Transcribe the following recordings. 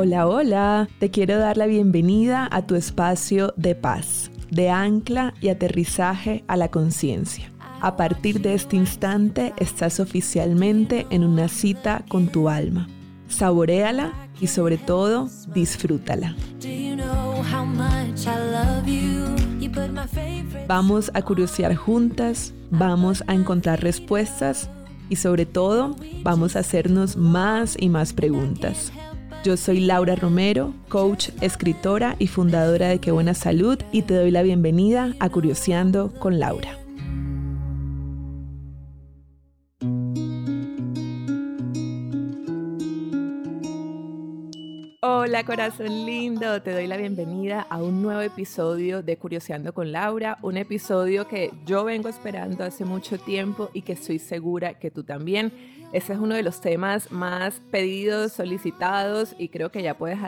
Hola, hola. Te quiero dar la bienvenida a tu espacio de paz, de ancla y aterrizaje a la conciencia. A partir de este instante estás oficialmente en una cita con tu alma. Saboréala y sobre todo disfrútala. Vamos a curiosear juntas, vamos a encontrar respuestas y sobre todo vamos a hacernos más y más preguntas. Yo soy Laura Romero, coach, escritora y fundadora de Qué Buena Salud y te doy la bienvenida a Curioseando con Laura. Hola corazón lindo, te doy la bienvenida a un nuevo episodio de Curioseando con Laura, un episodio que yo vengo esperando hace mucho tiempo y que estoy segura que tú también. Ese es uno de los temas más pedidos, solicitados y creo que ya puedes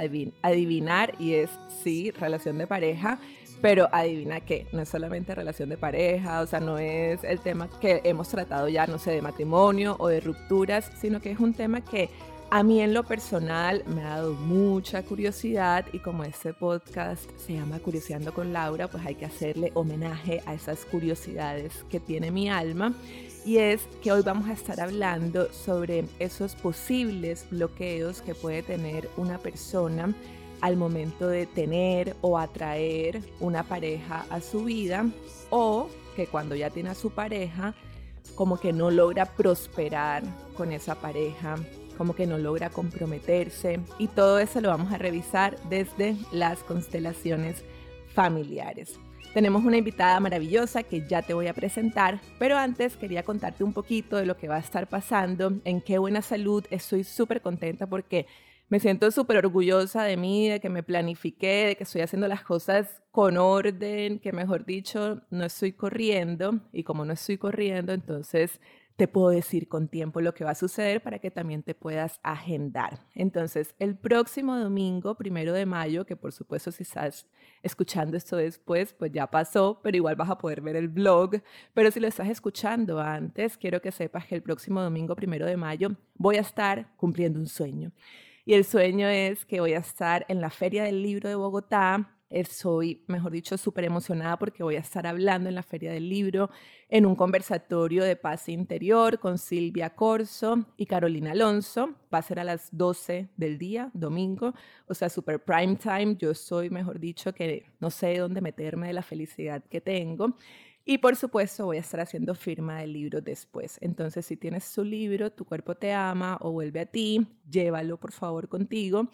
adivinar y es sí, relación de pareja. Pero adivina qué, no es solamente relación de pareja, o sea, no es el tema que hemos tratado ya, no sé, de matrimonio o de rupturas, sino que es un tema que a mí en lo personal me ha dado mucha curiosidad y como este podcast se llama Curioseando con Laura, pues hay que hacerle homenaje a esas curiosidades que tiene mi alma. Y es que hoy vamos a estar hablando sobre esos posibles bloqueos que puede tener una persona al momento de tener o atraer una pareja a su vida o que cuando ya tiene a su pareja como que no logra prosperar con esa pareja como que no logra comprometerse y todo eso lo vamos a revisar desde las constelaciones familiares. Tenemos una invitada maravillosa que ya te voy a presentar, pero antes quería contarte un poquito de lo que va a estar pasando, en qué buena salud. Estoy súper contenta porque me siento súper orgullosa de mí, de que me planifiqué, de que estoy haciendo las cosas con orden, que mejor dicho, no estoy corriendo y como no estoy corriendo, entonces te puedo decir con tiempo lo que va a suceder para que también te puedas agendar. Entonces, el próximo domingo, primero de mayo, que por supuesto si estás escuchando esto después, pues ya pasó, pero igual vas a poder ver el blog. Pero si lo estás escuchando antes, quiero que sepas que el próximo domingo, primero de mayo, voy a estar cumpliendo un sueño. Y el sueño es que voy a estar en la Feria del Libro de Bogotá Estoy, mejor dicho, súper emocionada porque voy a estar hablando en la Feria del Libro en un conversatorio de paz interior con Silvia Corso y Carolina Alonso. Va a ser a las 12 del día, domingo, o sea, super prime time. Yo soy, mejor dicho, que no sé dónde meterme de la felicidad que tengo. Y por supuesto voy a estar haciendo firma del libro después. Entonces, si tienes su libro, Tu cuerpo te ama o vuelve a ti, llévalo por favor contigo.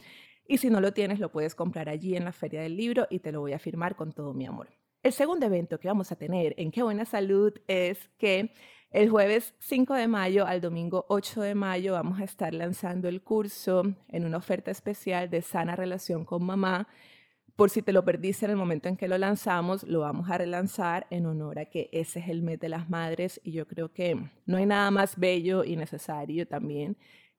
Y si no lo tienes, lo puedes comprar allí en la Feria del Libro y te lo voy a firmar con todo mi amor. El segundo evento que vamos a tener en Qué Buena Salud es que El jueves 5 de mayo al domingo 8 de mayo vamos a estar lanzando el curso en una oferta especial de sana relación con mamá. Por si te lo perdiste en el momento en que lo lanzamos, lo vamos a relanzar en honor a que ese es el mes de las madres y yo creo que no hay nada más bello y necesario también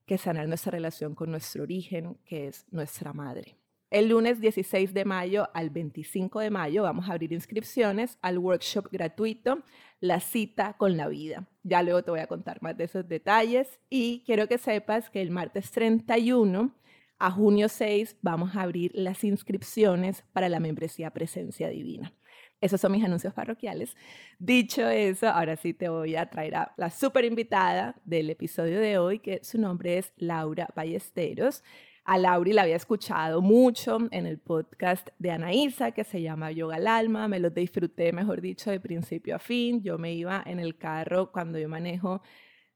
que sanar nuestra relación con nuestro origen, que es nuestra madre. El lunes 16 de mayo al 25 de mayo vamos a abrir inscripciones al workshop gratuito La cita con la vida. Ya luego te voy a contar más de esos detalles y quiero que sepas que el martes 31 a junio 6 vamos a abrir las inscripciones para la membresía Presencia Divina. Esos son mis anuncios parroquiales. Dicho eso, ahora sí te voy a traer a la super invitada del episodio de hoy, que su nombre es Laura Ballesteros. A Lauri la había escuchado mucho en el podcast de Anaísa que se llama Yoga al Alma. Me lo disfruté, mejor dicho, de principio a fin. Yo me iba en el carro cuando yo manejo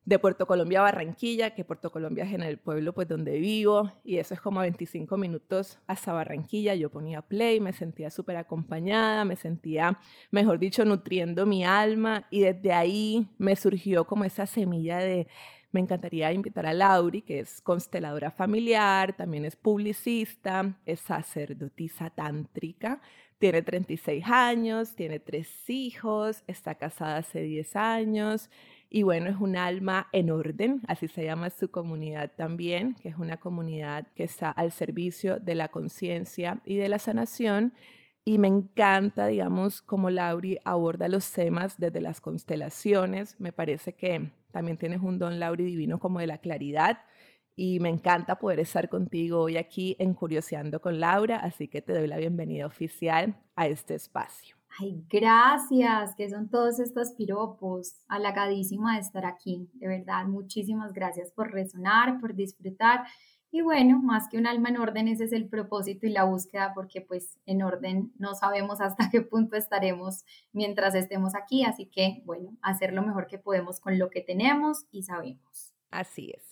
de Puerto Colombia a Barranquilla, que Puerto Colombia es en el pueblo pues donde vivo y eso es como 25 minutos hasta Barranquilla. Yo ponía play, me sentía súper acompañada, me sentía, mejor dicho, nutriendo mi alma y desde ahí me surgió como esa semilla de me encantaría invitar a Lauri, que es consteladora familiar, también es publicista, es sacerdotisa tántrica, tiene 36 años, tiene tres hijos, está casada hace 10 años y bueno, es un alma en orden, así se llama su comunidad también, que es una comunidad que está al servicio de la conciencia y de la sanación. Y me encanta, digamos, cómo Lauri aborda los temas desde las constelaciones. Me parece que también tienes un don, Lauri, divino como de la claridad. Y me encanta poder estar contigo hoy aquí en Curioseando con Laura, así que te doy la bienvenida oficial a este espacio. Ay, gracias, que son todos estos piropos. Halagadísima de estar aquí, de verdad. Muchísimas gracias por resonar, por disfrutar. Y bueno, más que un alma en orden, ese es el propósito y la búsqueda, porque pues en orden no sabemos hasta qué punto estaremos mientras estemos aquí. Así que bueno, hacer lo mejor que podemos con lo que tenemos y sabemos. Así es.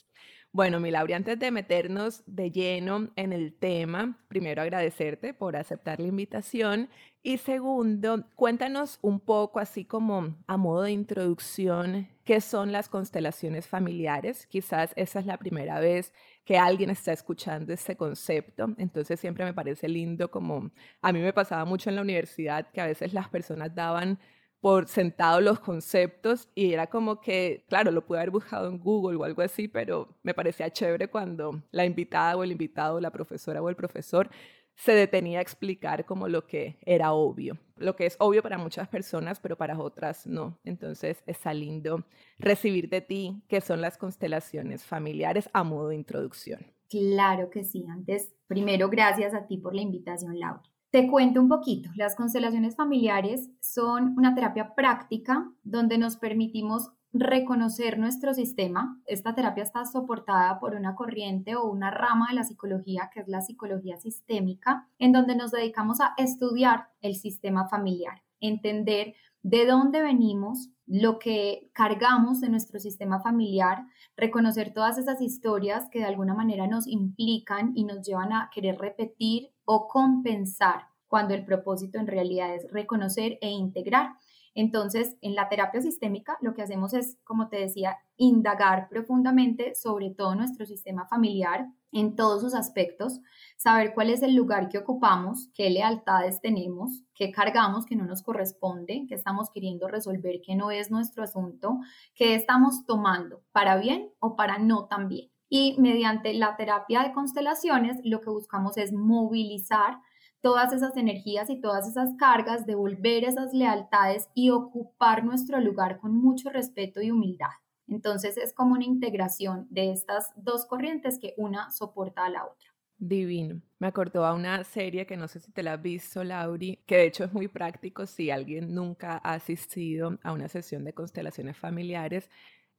Bueno, mi antes de meternos de lleno en el tema, primero agradecerte por aceptar la invitación y segundo, cuéntanos un poco, así como a modo de introducción, qué son las constelaciones familiares. Quizás esa es la primera vez que alguien está escuchando este concepto, entonces siempre me parece lindo como a mí me pasaba mucho en la universidad que a veces las personas daban por sentado los conceptos y era como que, claro, lo pude haber buscado en Google o algo así, pero me parecía chévere cuando la invitada o el invitado, la profesora o el profesor se detenía a explicar como lo que era obvio, lo que es obvio para muchas personas, pero para otras no. Entonces está lindo recibir de ti qué son las constelaciones familiares a modo de introducción. Claro que sí. Antes, primero, gracias a ti por la invitación, Laura. Te cuento un poquito. Las constelaciones familiares son una terapia práctica donde nos permitimos reconocer nuestro sistema. Esta terapia está soportada por una corriente o una rama de la psicología que es la psicología sistémica, en donde nos dedicamos a estudiar el sistema familiar, entender de dónde venimos, lo que cargamos de nuestro sistema familiar, reconocer todas esas historias que de alguna manera nos implican y nos llevan a querer repetir o compensar cuando el propósito en realidad es reconocer e integrar. Entonces, en la terapia sistémica lo que hacemos es, como te decía, indagar profundamente sobre todo nuestro sistema familiar en todos sus aspectos, saber cuál es el lugar que ocupamos, qué lealtades tenemos, qué cargamos que no nos corresponde, qué estamos queriendo resolver que no es nuestro asunto, qué estamos tomando para bien o para no tan bien. Y mediante la terapia de constelaciones lo que buscamos es movilizar todas esas energías y todas esas cargas, devolver esas lealtades y ocupar nuestro lugar con mucho respeto y humildad. Entonces es como una integración de estas dos corrientes que una soporta a la otra. Divino. Me acordó a una serie que no sé si te la has visto, Lauri, que de hecho es muy práctico si alguien nunca ha asistido a una sesión de constelaciones familiares.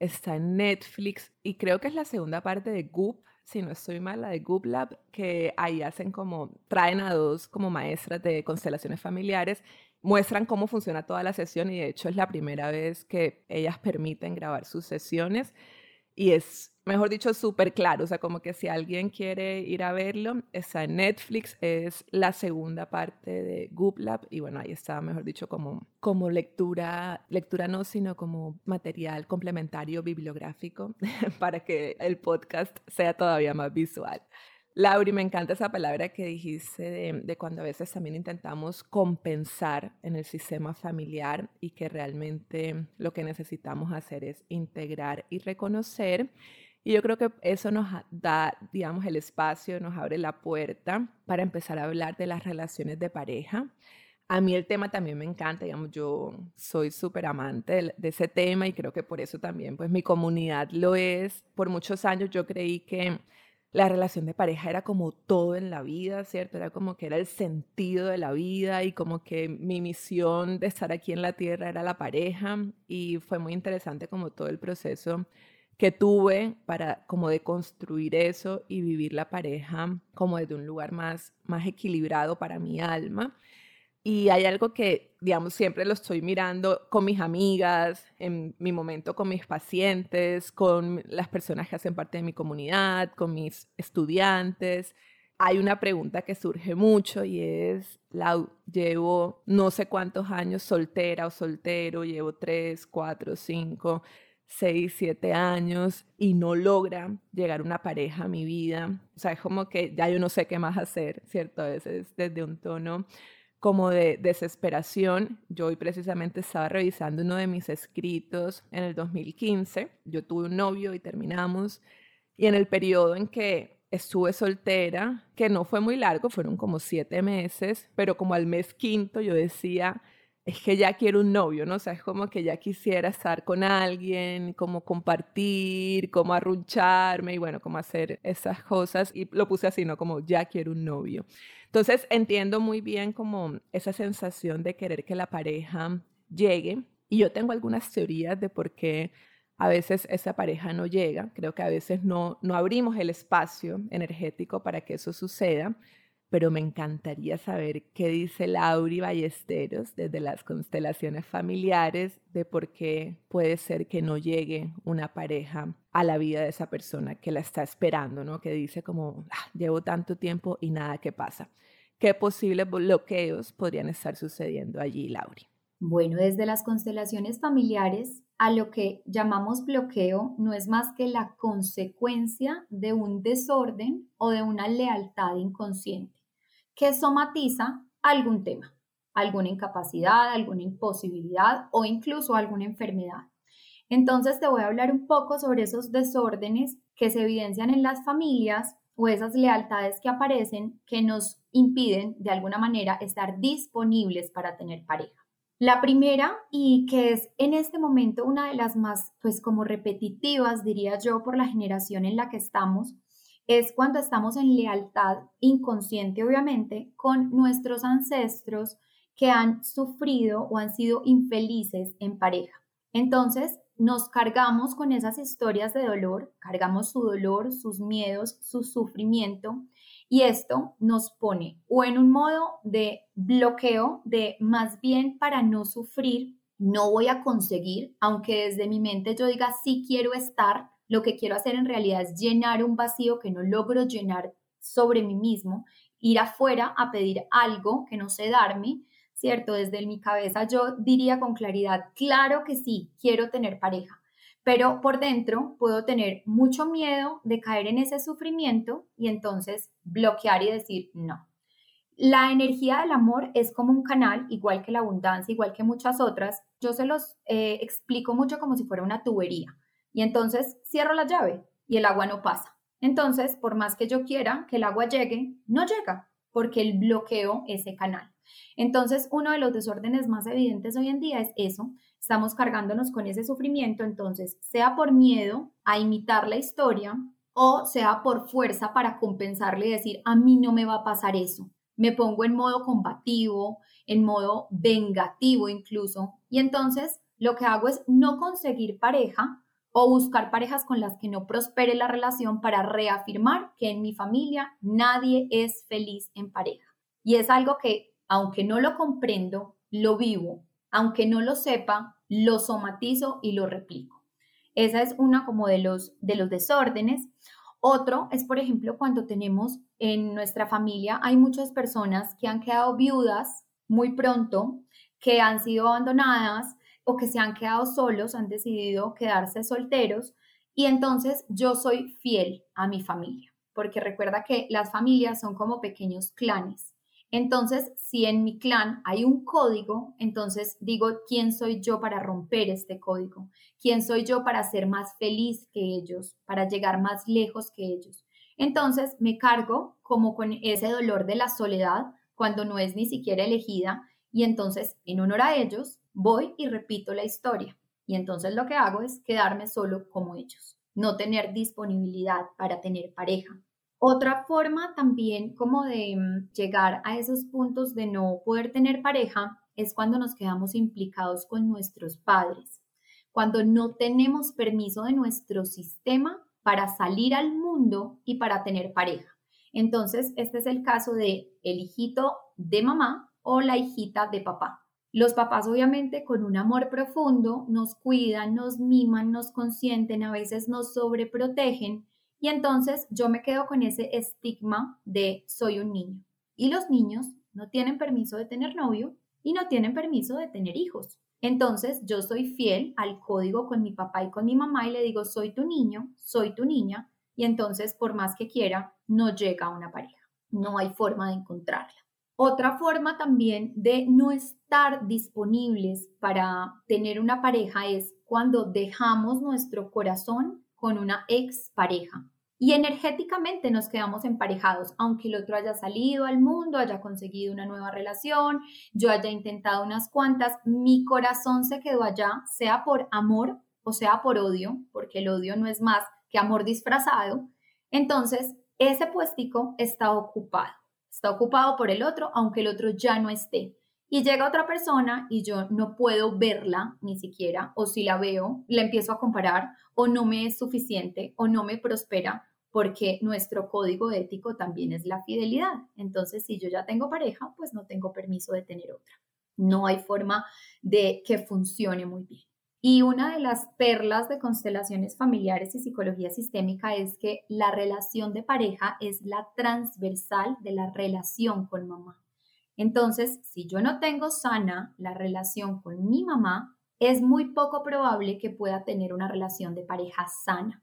Está en Netflix y creo que es la segunda parte de Goop, si no estoy mal, de Goop Lab, que ahí hacen como, traen a dos como maestras de constelaciones familiares, muestran cómo funciona toda la sesión y de hecho es la primera vez que ellas permiten grabar sus sesiones y es mejor dicho, súper claro. O sea, como que si alguien quiere ir a verlo, está en Netflix, es la segunda parte de Goop Lab. Y bueno, ahí está, mejor dicho, como, como lectura, lectura no, sino como material complementario bibliográfico para que el podcast sea todavía más visual. Lauri, me encanta esa palabra que dijiste de, de, cuando a veces también intentamos compensar en el sistema familiar y que realmente lo que necesitamos hacer es integrar y reconocer. Y yo creo que eso nos da, digamos, el espacio, nos abre la puerta para empezar a hablar de las relaciones de pareja. A mí el tema también me encanta, digamos, yo soy súper amante de, de, ese tema y creo que por eso también, pues mi comunidad lo es. Por muchos años yo creí que la relación de pareja era como todo en la vida, ¿cierto? Era como que era el sentido de la vida y como que mi misión de estar aquí en la tierra era la pareja y fue muy interesante como todo el proceso que tuve para como de construir eso y vivir la pareja como desde un lugar más, más equilibrado para mi alma. Y hay algo que, digamos, siempre lo estoy mirando con mis amigas, en mi momento con mis pacientes, con las personas que hacen parte de mi comunidad, con mis estudiantes. Hay una pregunta que surge mucho y es, la, llevo no sé cuántos años soltera o soltero, llevo tres, cuatro, cinco, seis, siete años y no logra llegar una pareja a mi vida. O sea, es como que ya yo no sé qué más hacer, ¿cierto? A veces desde un tono como de desesperación. Yo hoy precisamente estaba revisando uno de mis escritos en el 2015. Yo tuve un novio y terminamos. Y en el periodo en que estuve soltera, que no fue muy largo, fueron como siete meses, pero como al mes quinto yo decía, es que ya quiero un novio, ¿no? O sea, es como que ya quisiera estar con alguien, como compartir, como arruncharme y bueno, como hacer esas cosas. Y lo puse así, ¿no? Como ya quiero un novio. Entonces entiendo muy bien como esa sensación de querer que la pareja llegue. Y yo tengo algunas teorías de por qué a veces esa pareja no llega. Creo que a veces no, no abrimos el espacio energético para que eso suceda pero me encantaría saber qué dice Lauri Ballesteros desde las constelaciones familiares de por qué puede ser que no llegue una pareja a la vida de esa persona que la está esperando, ¿no? Que dice como, ah, llevo tanto tiempo y nada que pasa. ¿Qué posibles bloqueos podrían estar sucediendo allí, Lauri? Bueno, desde las constelaciones familiares, a lo que llamamos bloqueo no es más que la consecuencia de un desorden o de una lealtad inconsciente que somatiza algún tema, alguna incapacidad, alguna imposibilidad o incluso alguna enfermedad. Entonces te voy a hablar un poco sobre esos desórdenes que se evidencian en las familias o esas lealtades que aparecen que nos impiden de alguna manera estar disponibles para tener pareja. La primera y que es en este momento una de las más pues como repetitivas diría yo por la generación en la que estamos es cuando estamos en lealtad inconsciente, obviamente, con nuestros ancestros que han sufrido o han sido infelices en pareja. Entonces, nos cargamos con esas historias de dolor, cargamos su dolor, sus miedos, su sufrimiento, y esto nos pone o en un modo de bloqueo, de más bien para no sufrir, no voy a conseguir, aunque desde mi mente yo diga sí quiero estar, lo que quiero hacer en realidad es llenar un vacío que no logro llenar sobre mí mismo, ir afuera a pedir algo que no sé darme, ¿cierto? Desde mi cabeza yo diría con claridad, claro que sí, quiero tener pareja, pero por dentro puedo tener mucho miedo de caer en ese sufrimiento y entonces bloquear y decir no. La energía del amor es como un canal, igual que la abundancia, igual que muchas otras. Yo se los eh, explico mucho como si fuera una tubería. Y entonces cierro la llave y el agua no pasa. Entonces, por más que yo quiera que el agua llegue, no llega porque el bloqueo ese canal. Entonces, uno de los desórdenes más evidentes hoy en día es eso. Estamos cargándonos con ese sufrimiento, entonces, sea por miedo a imitar la historia o sea por fuerza para compensarle y decir, a mí no me va a pasar eso. Me pongo en modo combativo, en modo vengativo incluso. Y entonces, lo que hago es no conseguir pareja o buscar parejas con las que no prospere la relación para reafirmar que en mi familia nadie es feliz en pareja. Y es algo que, aunque no lo comprendo, lo vivo, aunque no lo sepa, lo somatizo y lo replico. Esa es una como de los, de los desórdenes. Otro es, por ejemplo, cuando tenemos en nuestra familia, hay muchas personas que han quedado viudas muy pronto, que han sido abandonadas que se han quedado solos, han decidido quedarse solteros y entonces yo soy fiel a mi familia, porque recuerda que las familias son como pequeños clanes. Entonces, si en mi clan hay un código, entonces digo, ¿quién soy yo para romper este código? ¿Quién soy yo para ser más feliz que ellos, para llegar más lejos que ellos? Entonces me cargo como con ese dolor de la soledad cuando no es ni siquiera elegida y entonces en honor a ellos voy y repito la historia. Y entonces lo que hago es quedarme solo como ellos, no tener disponibilidad para tener pareja, otra forma también como de mm, llegar a esos puntos de no poder tener pareja es cuando nos quedamos implicados con nuestros padres, cuando no tenemos permiso de nuestro sistema para salir al mundo y para tener pareja. Entonces, este es el caso de el hijito de mamá o la hijita de papá. Los papás obviamente con un amor profundo nos cuidan, nos miman, nos consienten, a veces nos sobreprotegen, y entonces yo me quedo con ese estigma de soy un niño. Y los niños no tienen permiso de tener novio y no tienen permiso de tener hijos. Entonces yo soy fiel al código con mi papá y con mi mamá y le digo, soy tu niño, soy tu niña, y entonces por más que quiera, no llega a una pareja. No hay forma de encontrarla. Otra forma también de no estar disponibles para tener una pareja es cuando dejamos nuestro corazón con una ex pareja. Y energéticamente nos quedamos emparejados, aunque el otro haya salido al mundo, haya conseguido una nueva relación, yo haya intentado unas cuantas, mi corazón se quedó allá, sea por amor o sea por odio, porque el odio no es más que amor disfrazado. Entonces, ese puestico está ocupado, está ocupado por el otro, aunque el otro ya no esté. Y llega otra persona y yo no puedo verla ni siquiera, o si la veo, la empiezo a comparar, o no me es suficiente, o no me prospera, porque nuestro código ético también es la fidelidad. Entonces, si yo ya tengo pareja, pues no tengo permiso de tener otra. No hay forma de que funcione muy bien. Y una de las perlas de constelaciones familiares y psicología sistémica es que la relación de pareja es la transversal de la relación con mamá. Entonces, si yo no tengo sana la relación con mi mamá, es muy poco probable que pueda tener una relación de pareja sana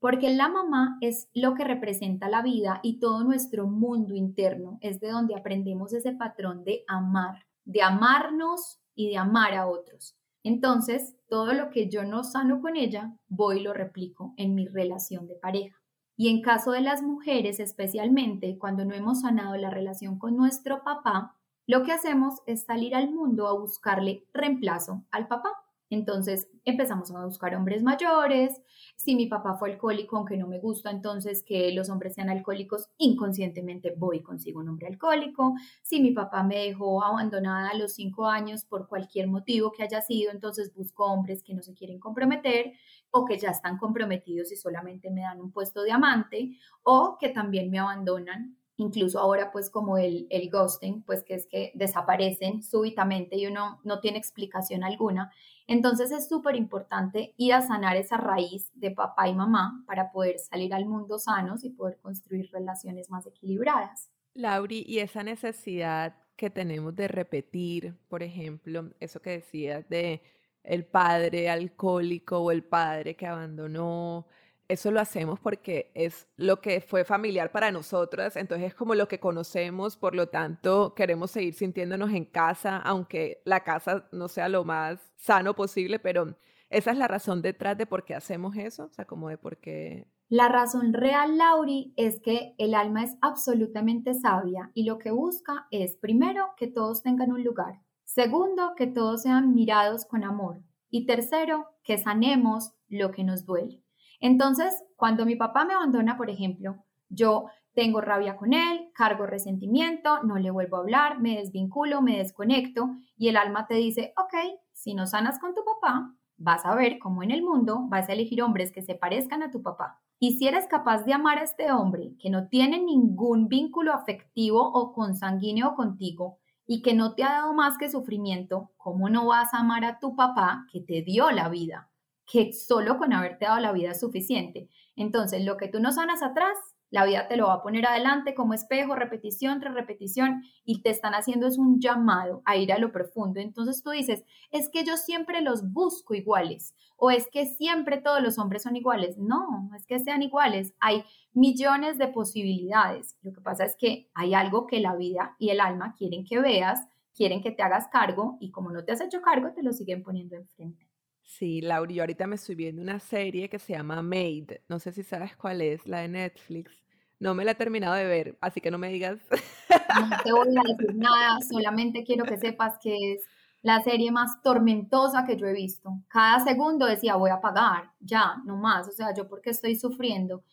porque la mamá es lo que representa la vida y todo nuestro mundo interno es de donde aprendemos ese patrón de amar, de amarnos y de amar a otros. Entonces, todo lo que yo no sano con ella, voy y lo replico en mi relación de pareja. Y en caso de las mujeres, especialmente cuando no hemos sanado la relación con nuestro papá, lo que hacemos es salir al mundo a buscarle reemplazo al papá. Entonces empezamos a buscar hombres mayores. Si mi papá fue alcohólico, aunque no me gusta, entonces que los hombres sean alcohólicos, inconscientemente voy y consigo un hombre alcohólico. Si mi papá me dejó abandonada a los cinco años por cualquier motivo que haya sido, entonces busco hombres que no se quieren comprometer o que ya están comprometidos y solamente me dan un puesto de amante o que también me abandonan incluso ahora pues como el, el ghosting, pues que es que desaparecen súbitamente y uno no tiene explicación alguna. Entonces es súper importante ir a sanar esa raíz de papá y mamá para poder salir al mundo sanos y poder construir relaciones más equilibradas. Lauri, y esa necesidad que tenemos de repetir, por ejemplo, eso que decías de el padre alcohólico o el padre que abandonó, eso lo hacemos porque es lo que fue familiar para nosotras, entonces es como lo que conocemos, por lo tanto queremos seguir sintiéndonos en casa, aunque la casa no sea lo más sano posible, pero esa es la razón detrás de por qué hacemos eso, o sea, como de por qué... La razón real, Lauri, es que el alma es absolutamente sabia y lo que busca es, primero, que todos tengan un lugar, segundo, que todos sean mirados con amor y tercero, que sanemos lo que nos duele. Entonces, cuando mi papá me abandona, por ejemplo, yo tengo rabia con él, cargo resentimiento, no le vuelvo a hablar, me desvinculo, me desconecto y el alma te dice, ok, si no sanas con tu papá, vas a ver cómo en el mundo vas a elegir hombres que se parezcan a tu papá. Y si eres capaz de amar a este hombre que no tiene ningún vínculo afectivo o consanguíneo contigo y que no te ha dado más que sufrimiento, ¿cómo no vas a amar a tu papá que te dio la vida? Que solo con haberte dado la vida es suficiente. Entonces, lo que tú no sanas atrás, la vida te lo va a poner adelante como espejo, repetición tras repetición, y te están haciendo es un llamado a ir a lo profundo. Entonces tú dices, es que yo siempre los busco iguales, o es que siempre todos los hombres son iguales. No, es que sean iguales, hay millones de posibilidades. Lo que pasa es que hay algo que la vida y el alma quieren que veas, quieren que te hagas cargo, y como no te has hecho cargo, te lo siguen poniendo enfrente. Sí, Laura, yo ahorita me estoy viendo una serie que se llama Made. No sé si sabes cuál es, la de Netflix. No me la he terminado de ver, así que no me digas. No te voy a decir nada, solamente quiero que sepas que es la serie más tormentosa que yo he visto. Cada segundo decía, voy a pagar, ya, no más. O sea, yo porque estoy sufriendo.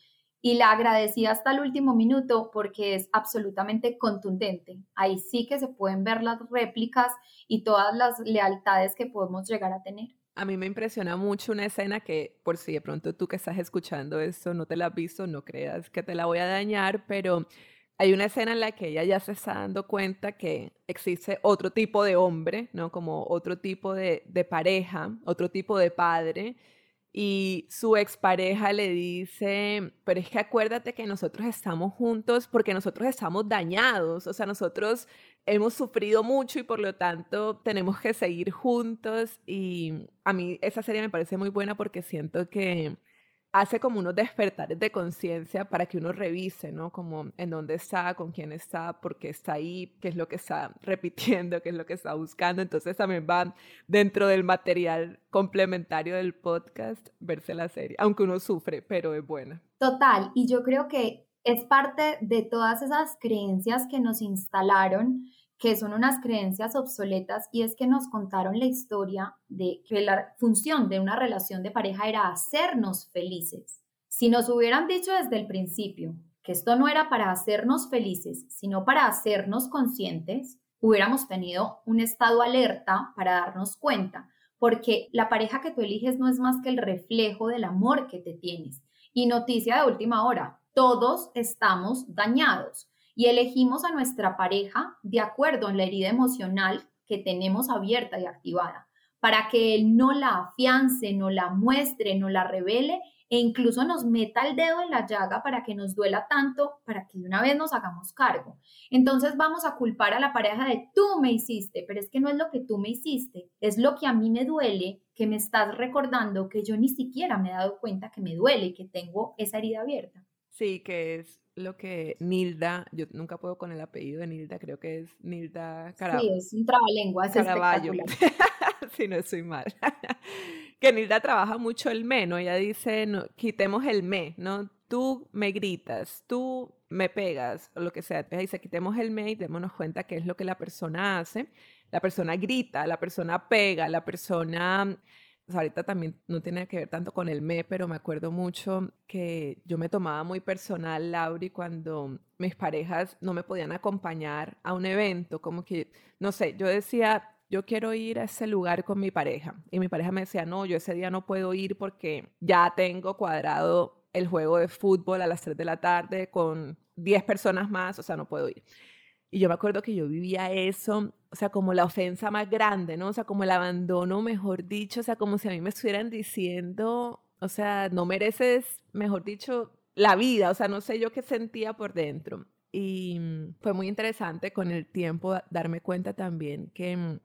Y la agradecí hasta el último minuto porque es absolutamente contundente. Ahí sí que se pueden ver las réplicas y todas las lealtades que podemos llegar a tener. A mí me impresiona mucho una escena que, por si de pronto tú que estás escuchando esto no te la has visto, no creas que te la voy a dañar, pero hay una escena en la que ella ya se está dando cuenta que existe otro tipo de hombre, ¿no? Como otro tipo de, de pareja, otro tipo de padre, y su expareja le dice, pero es que acuérdate que nosotros estamos juntos porque nosotros estamos dañados, o sea, nosotros hemos sufrido mucho y por lo tanto tenemos que seguir juntos y a mí esa serie me parece muy buena porque siento que hace como unos despertares de conciencia para que uno revise, ¿no? Como en dónde está, con quién está, por qué está ahí, qué es lo que está repitiendo, qué es lo que está buscando. Entonces también va dentro del material complementario del podcast verse la serie, aunque uno sufre, pero es buena. Total, y yo creo que es parte de todas esas creencias que nos instalaron que son unas creencias obsoletas y es que nos contaron la historia de que la función de una relación de pareja era hacernos felices. Si nos hubieran dicho desde el principio que esto no era para hacernos felices, sino para hacernos conscientes, hubiéramos tenido un estado alerta para darnos cuenta, porque la pareja que tú eliges no es más que el reflejo del amor que te tienes. Y noticia de última hora, todos estamos dañados y elegimos a nuestra pareja de acuerdo en la herida emocional que tenemos abierta y activada, para que él no la afiance, no la muestre, no la revele e incluso nos meta el dedo en la llaga para que nos duela tanto, para que de una vez nos hagamos cargo. Entonces vamos a culpar a la pareja de tú me hiciste, pero es que no es lo que tú me hiciste, es lo que a mí me duele, que me estás recordando que yo ni siquiera me he dado cuenta que me duele, que tengo esa herida abierta. Sí, que es lo que Nilda, yo nunca puedo con el apellido de Nilda, creo que es Nilda Caraballo. Sí, es un trabalengua, es Caraballo. si no estoy mal. que Nilda trabaja mucho el me, ¿no? Ella dice, no, quitemos el me, ¿no? Tú me gritas, tú me pegas, o lo que sea. Ella dice, quitemos el me y démonos cuenta qué es lo que la persona hace. La persona grita, la persona pega, la persona ahorita también no tiene que ver tanto con el me, pero me acuerdo mucho que yo me tomaba muy personal, Lauri, cuando mis parejas no me podían acompañar a un evento, como que, no sé, yo decía, yo quiero ir a ese lugar con mi pareja. Y mi pareja me decía, no, yo ese día no puedo ir porque ya tengo cuadrado el juego de fútbol a las 3 de la tarde con 10 personas más, o sea, no puedo ir. Y yo me acuerdo que yo vivía eso, o sea, como la ofensa más grande, ¿no? O sea, como el abandono, mejor dicho, o sea, como si a mí me estuvieran diciendo, o sea, no mereces, mejor dicho, la vida, o sea, no sé yo qué sentía por dentro. Y mm, fue muy interesante con el tiempo darme cuenta también que mm,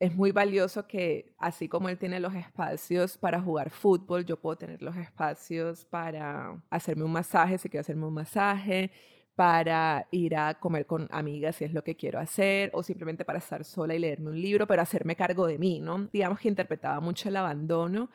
es muy valioso que así como él tiene los espacios para jugar fútbol, yo puedo tener los espacios para hacerme un masaje, si quiero hacerme un masaje, para ir a comer con amigas si es lo que quiero hacer, o simplemente para estar sola y leerme un libro, pero hacerme cargo de mí, ¿no? Digamos que interpretaba mucho el abandono,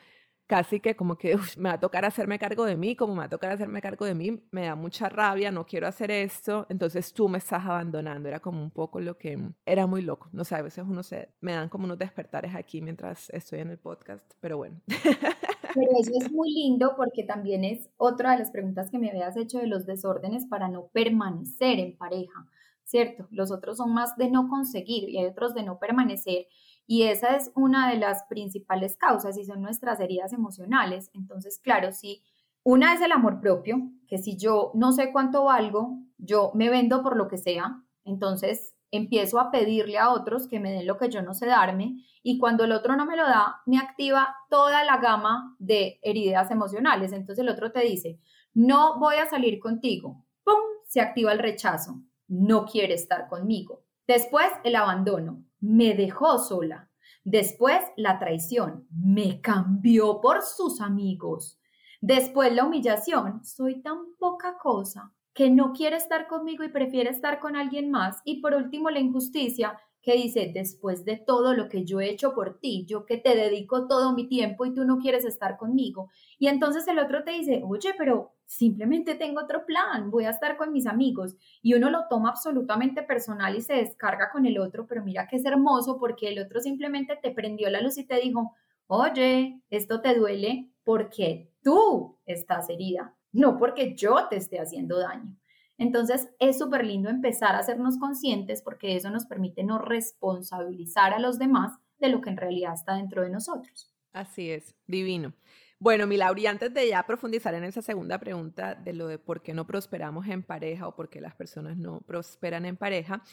casi que como que me va a tocar hacerme cargo de mí, como me va a tocar hacerme cargo de mí, me da mucha rabia, no quiero hacer esto, entonces tú me estás abandonando, era como un poco lo que era muy loco, no sé, a veces uno se, me dan como unos despertares aquí mientras estoy en el podcast, pero bueno. Pero eso es muy lindo porque también es otra de las preguntas que me habías hecho de los desórdenes para no permanecer en pareja, ¿cierto? Los otros son más de no conseguir y hay otros de no permanecer. Y esa es una de las principales causas y son nuestras heridas emocionales. Entonces, claro, si una es el amor propio, que si yo no sé cuánto valgo, yo me vendo por lo que sea, entonces empiezo a pedirle a otros que me den lo que yo no sé darme y cuando el otro no me lo da, me activa toda la gama de heridas emocionales. Entonces el otro te dice, no voy a salir contigo. ¡Pum! Se activa el rechazo. No quiere estar conmigo. Después el abandono. Me dejó sola. Después la traición. Me cambió por sus amigos. Después la humillación. Soy tan poca cosa que no quiere estar conmigo y prefiere estar con alguien más. Y por último, la injusticia que dice, después de todo lo que yo he hecho por ti, yo que te dedico todo mi tiempo y tú no quieres estar conmigo. Y entonces el otro te dice, oye, pero simplemente tengo otro plan, voy a estar con mis amigos. Y uno lo toma absolutamente personal y se descarga con el otro, pero mira que es hermoso porque el otro simplemente te prendió la luz y te dijo, oye, esto te duele porque tú estás herida no porque yo te esté haciendo daño. Entonces es súper lindo empezar a hacernos conscientes porque eso nos permite no responsabilizar a los demás de lo que en realidad está dentro de nosotros. Así es, divino. Bueno, mi Lauri, antes de ya profundizar en esa segunda pregunta de lo de por qué no prosperamos en pareja o por qué las personas no prosperan en pareja,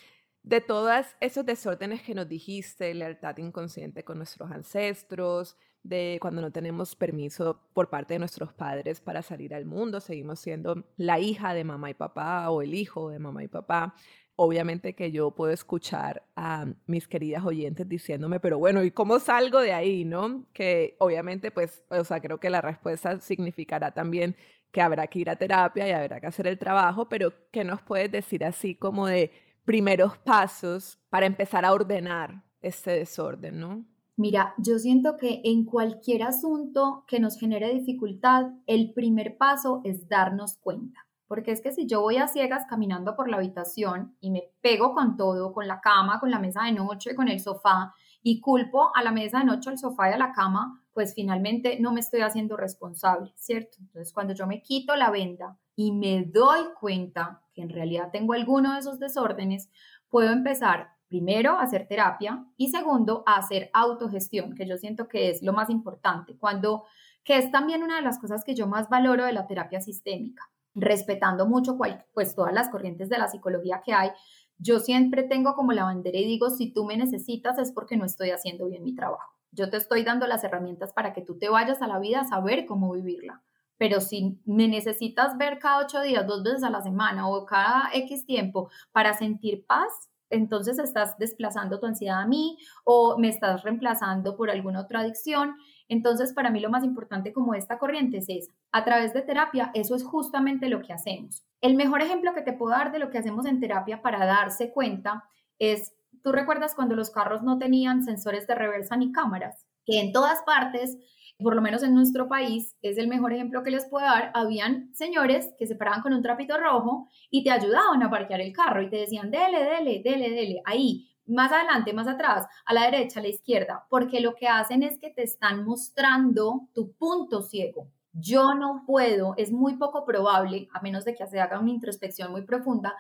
de todos esos desórdenes que nos dijiste, lealtad inconsciente con nuestros ancestros, de cuando no tenemos permiso por parte de nuestros padres para salir al mundo, seguimos siendo la hija de mamá y papá o el hijo de mamá y papá. Obviamente que yo puedo escuchar a mis queridas oyentes diciéndome, pero bueno, ¿y cómo salgo de ahí, no? Que obviamente, pues, o sea, creo que la respuesta significará también que habrá que ir a terapia y habrá que hacer el trabajo, pero ¿qué nos puedes decir así como de primeros pasos para empezar a ordenar este desorden, no? Mira, yo siento que en cualquier asunto que nos genere dificultad, el primer paso es darnos cuenta. Porque es que si yo voy a ciegas caminando por la habitación y me pego con todo, con la cama, con la mesa de noche, con el sofá, y culpo a la mesa de noche, al sofá y a la cama, pues finalmente no me estoy haciendo responsable, ¿cierto? Entonces, cuando yo me quito la venda y me doy cuenta que en realidad tengo alguno de esos desórdenes, puedo empezar primero, hacer terapia y segundo, hacer autogestión, que yo siento que es lo más importante, cuando, que es también una de las cosas que yo más valoro de la terapia sistémica, respetando mucho pues todas las corrientes de la psicología que hay. Yo siempre tengo como la bandera y digo, si tú me necesitas es porque no estoy haciendo bien mi trabajo. Yo te estoy dando las herramientas para que tú te vayas a la vida a saber cómo vivirla. Pero si me necesitas ver cada ocho días, dos veces a la semana o cada X tiempo para sentir paz, entonces estás desplazando tu ansiedad a mí o me estás reemplazando por alguna otra adicción. Entonces, para mí lo más importante como esta corriente es esa. A través de terapia, eso es justamente lo que hacemos. El mejor ejemplo que te puedo dar de lo que hacemos en terapia para darse cuenta es, tú recuerdas cuando los carros no tenían sensores de reversa ni cámaras, que en todas partes por lo menos en nuestro país, es el mejor ejemplo que les puedo dar, habían señores que se paraban con un trapito rojo y te ayudaban a parquear el carro y te decían, dele, dele, dele, dele, ahí, más adelante, más atrás, a la derecha, a la izquierda, porque lo que hacen es que te están mostrando tu punto ciego. Yo no puedo, es muy poco probable, a menos de que se haga una introspección muy profunda,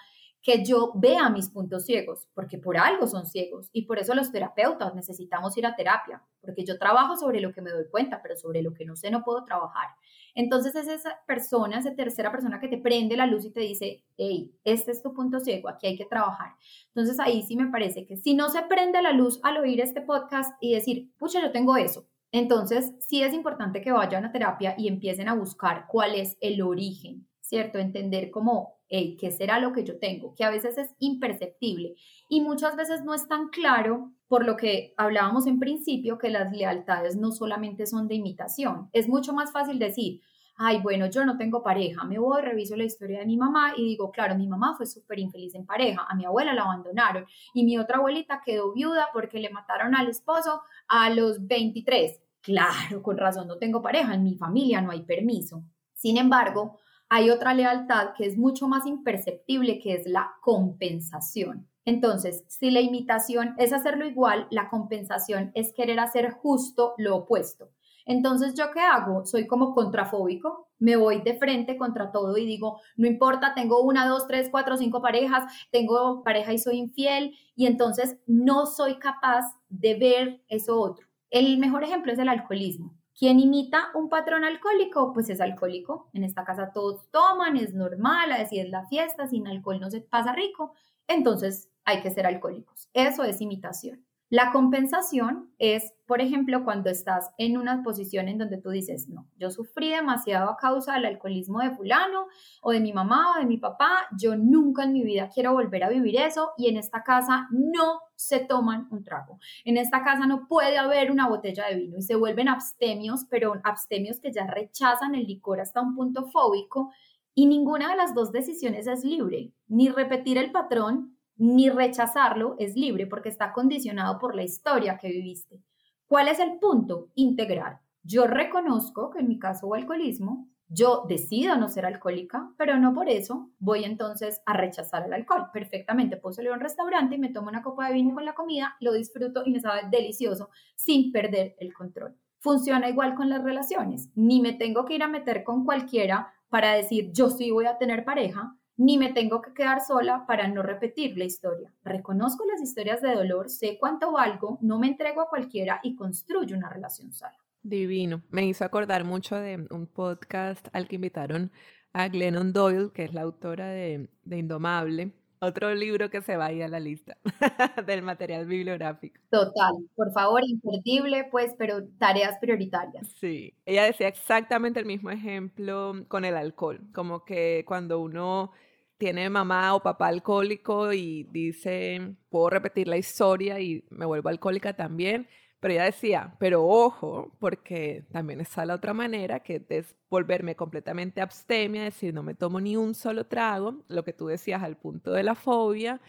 que yo vea mis puntos ciegos, porque por algo son ciegos y por eso los terapeutas necesitamos ir a terapia, porque yo trabajo sobre lo que me doy cuenta, pero sobre lo que no sé no puedo trabajar. Entonces es esa persona, esa tercera persona que te prende la luz y te dice, hey, este es tu punto ciego, aquí hay que trabajar. Entonces ahí sí me parece que si no se prende la luz al oír este podcast y decir, pucha, yo tengo eso, entonces sí es importante que vayan a terapia y empiecen a buscar cuál es el origen, ¿cierto? Entender cómo ¿qué será lo que yo tengo? Que a veces es imperceptible y muchas veces no es tan claro por lo que hablábamos en principio que las lealtades no solamente son de imitación. Es mucho más fácil decir, ay, bueno, yo no tengo pareja, me voy, reviso la historia de mi mamá y digo, claro, mi mamá fue súper infeliz en pareja, a mi abuela la abandonaron y mi otra abuelita quedó viuda porque le mataron al esposo a los 23. Claro, con razón no tengo pareja, en mi familia no hay permiso. Sin embargo, hay otra lealtad que es mucho más imperceptible, que es la compensación. Entonces, si la imitación es hacerlo igual, la compensación es querer hacer justo lo opuesto. Entonces, ¿yo qué hago? Soy como contrafóbico, me voy de frente contra todo y digo, no importa, tengo una, dos, tres, cuatro, cinco parejas, tengo pareja y soy infiel, y entonces no soy capaz de ver eso otro. El mejor ejemplo es el alcoholismo. Quien imita un patrón alcohólico, pues es alcohólico. En esta casa todos toman, es normal, así es la fiesta, sin alcohol no se pasa rico. Entonces, hay que ser alcohólicos. Eso es imitación. La compensación es, por ejemplo, cuando estás en una posición en donde tú dices, no, yo sufrí demasiado a causa del alcoholismo de fulano o de mi mamá o de mi papá, yo nunca en mi vida quiero volver a vivir eso y en esta casa no se toman un trago. En esta casa no puede haber una botella de vino y se vuelven abstemios, pero abstemios que ya rechazan el licor hasta un punto fóbico y ninguna de las dos decisiones es libre, ni repetir el patrón ni rechazarlo es libre porque está condicionado por la historia que viviste. ¿Cuál es el punto? Integrar. Yo reconozco que en mi caso hubo alcoholismo, yo decido no ser alcohólica, pero no por eso voy entonces a rechazar el alcohol. Perfectamente, puedo salir a un restaurante y me tomo una copa de vino con la comida, lo disfruto y me sabe delicioso sin perder el control. Funciona igual con las relaciones. Ni me tengo que ir a meter con cualquiera para decir yo sí voy a tener pareja, ni me tengo que quedar sola para no repetir la historia. Reconozco las historias de dolor, sé cuánto valgo, no me entrego a cualquiera y construyo una relación sana. Divino. Me hizo acordar mucho de un podcast al que invitaron a Glennon Doyle, que es la autora de, de Indomable, otro libro que se vaya a la lista del material bibliográfico. Total, por favor, imperdible, pues, pero tareas prioritarias. Sí, ella decía exactamente el mismo ejemplo con el alcohol, como que cuando uno tiene mamá o papá alcohólico y dice, puedo repetir la historia y me vuelvo alcohólica también, pero ella decía, pero ojo, porque también está la otra manera, que es volverme completamente abstemia, decir, no me tomo ni un solo trago, lo que tú decías al punto de la fobia,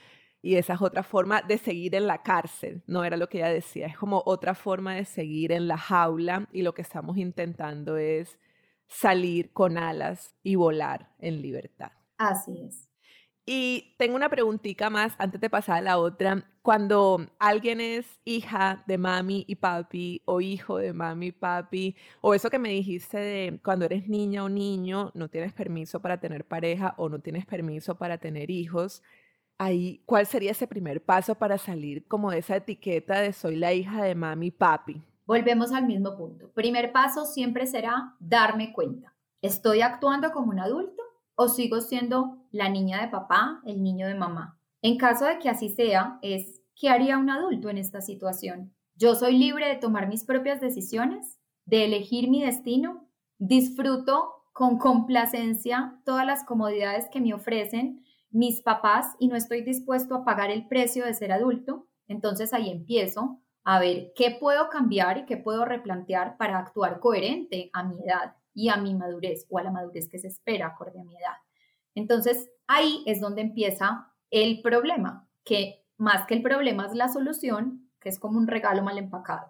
y esa es otra forma de seguir en la cárcel, no era lo que ella decía, es como otra forma de seguir en la jaula y lo que estamos intentando es salir con alas y volar en libertad. Así es. Y tengo una preguntita más antes de pasar a la otra. Cuando alguien es hija de mami y papi o hijo de mami y papi, o eso que me dijiste de cuando eres niña o niño, no tienes permiso para tener pareja o no tienes permiso para tener hijos, ahí, ¿cuál sería ese primer paso para salir como de esa etiqueta de soy la hija de mami y papi? Volvemos al mismo punto. Primer paso siempre será darme cuenta. ¿Estoy actuando como un adulto? O sigo siendo la niña de papá, el niño de mamá? En caso de que así sea, es ¿qué haría un adulto en esta situación? ¿Yo soy libre de tomar mis propias decisiones? ¿De elegir mi destino? ¿Disfruto con complacencia todas las comodidades que me ofrecen mis papás y no estoy dispuesto a pagar el precio de ser adulto? Entonces ahí empiezo a ver qué puedo cambiar y qué puedo replantear para actuar coherente a mi edad y a mi madurez o a la madurez que se espera acorde a mi edad. Entonces, ahí es donde empieza el problema, que más que el problema es la solución, que es como un regalo mal empacado.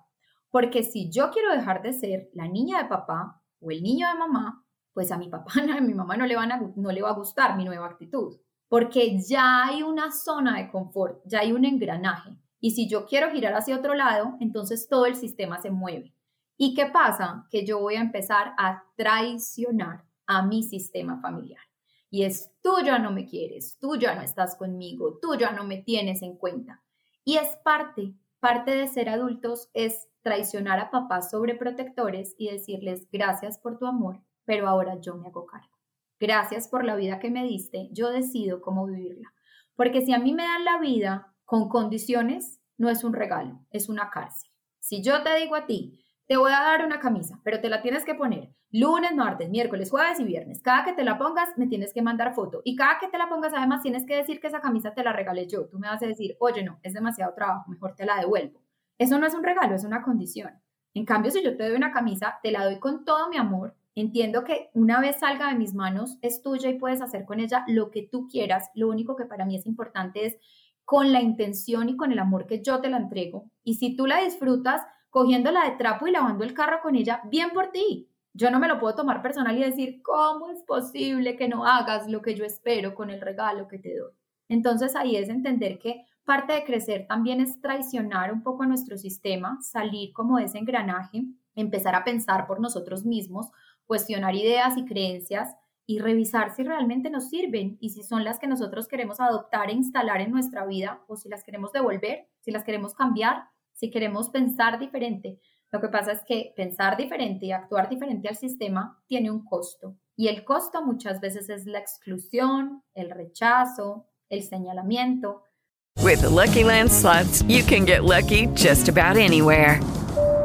Porque si yo quiero dejar de ser la niña de papá o el niño de mamá, pues a mi papá a mi mamá no le, van a, no le va a gustar mi nueva actitud, porque ya hay una zona de confort, ya hay un engranaje. Y si yo quiero girar hacia otro lado, entonces todo el sistema se mueve. ¿Y qué pasa? Que yo voy a empezar a traicionar a mi sistema familiar. Y es, tú ya no me quieres, tú ya no estás conmigo, tú ya no me tienes en cuenta. Y es parte, parte de ser adultos es traicionar a papás sobreprotectores y decirles gracias por tu amor, pero ahora yo me hago cargo. Gracias por la vida que me diste, yo decido cómo vivirla. Porque si a mí me dan la vida con condiciones, no es un regalo, es una cárcel. Si yo te digo a ti, te voy a dar una camisa, pero te la tienes que poner lunes, martes, miércoles, jueves y viernes. Cada que te la pongas, me tienes que mandar foto. Y cada que te la pongas, además, tienes que decir que esa camisa te la regalé yo. Tú me vas a decir, oye, no, es demasiado trabajo, mejor te la devuelvo. Eso no es un regalo, es una condición. En cambio, si yo te doy una camisa, te la doy con todo mi amor. Entiendo que una vez salga de mis manos, es tuya y puedes hacer con ella lo que tú quieras. Lo único que para mí es importante es con la intención y con el amor que yo te la entrego. Y si tú la disfrutas, cogiéndola de trapo y lavando el carro con ella, bien por ti. Yo no me lo puedo tomar personal y decir, ¿cómo es posible que no hagas lo que yo espero con el regalo que te doy? Entonces ahí es entender que parte de crecer también es traicionar un poco a nuestro sistema, salir como de ese engranaje, empezar a pensar por nosotros mismos, cuestionar ideas y creencias y revisar si realmente nos sirven y si son las que nosotros queremos adoptar e instalar en nuestra vida o si las queremos devolver, si las queremos cambiar si queremos pensar diferente. Lo que pasa es que pensar diferente y actuar diferente al sistema tiene un costo. Y el costo muchas veces es la exclusión, el rechazo, el señalamiento. With Lucky Land you can get lucky just about anywhere.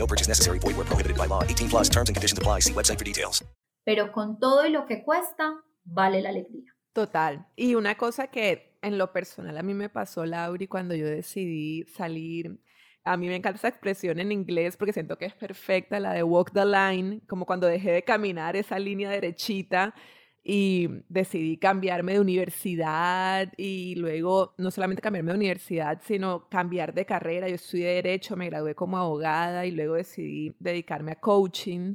No purchase necessary. Void where prohibited by law. 18 plus terms and conditions apply. See website for details. Pero con todo y lo que cuesta, vale la alegría. Total. Y una cosa que en lo personal a mí me pasó, Lauri, cuando yo decidí salir a mí me encanta esa expresión en inglés porque siento que es perfecta, la de walk the line, como cuando dejé de caminar esa línea derechita y decidí cambiarme de universidad y luego no solamente cambiarme de universidad, sino cambiar de carrera. Yo estudié derecho, me gradué como abogada y luego decidí dedicarme a coaching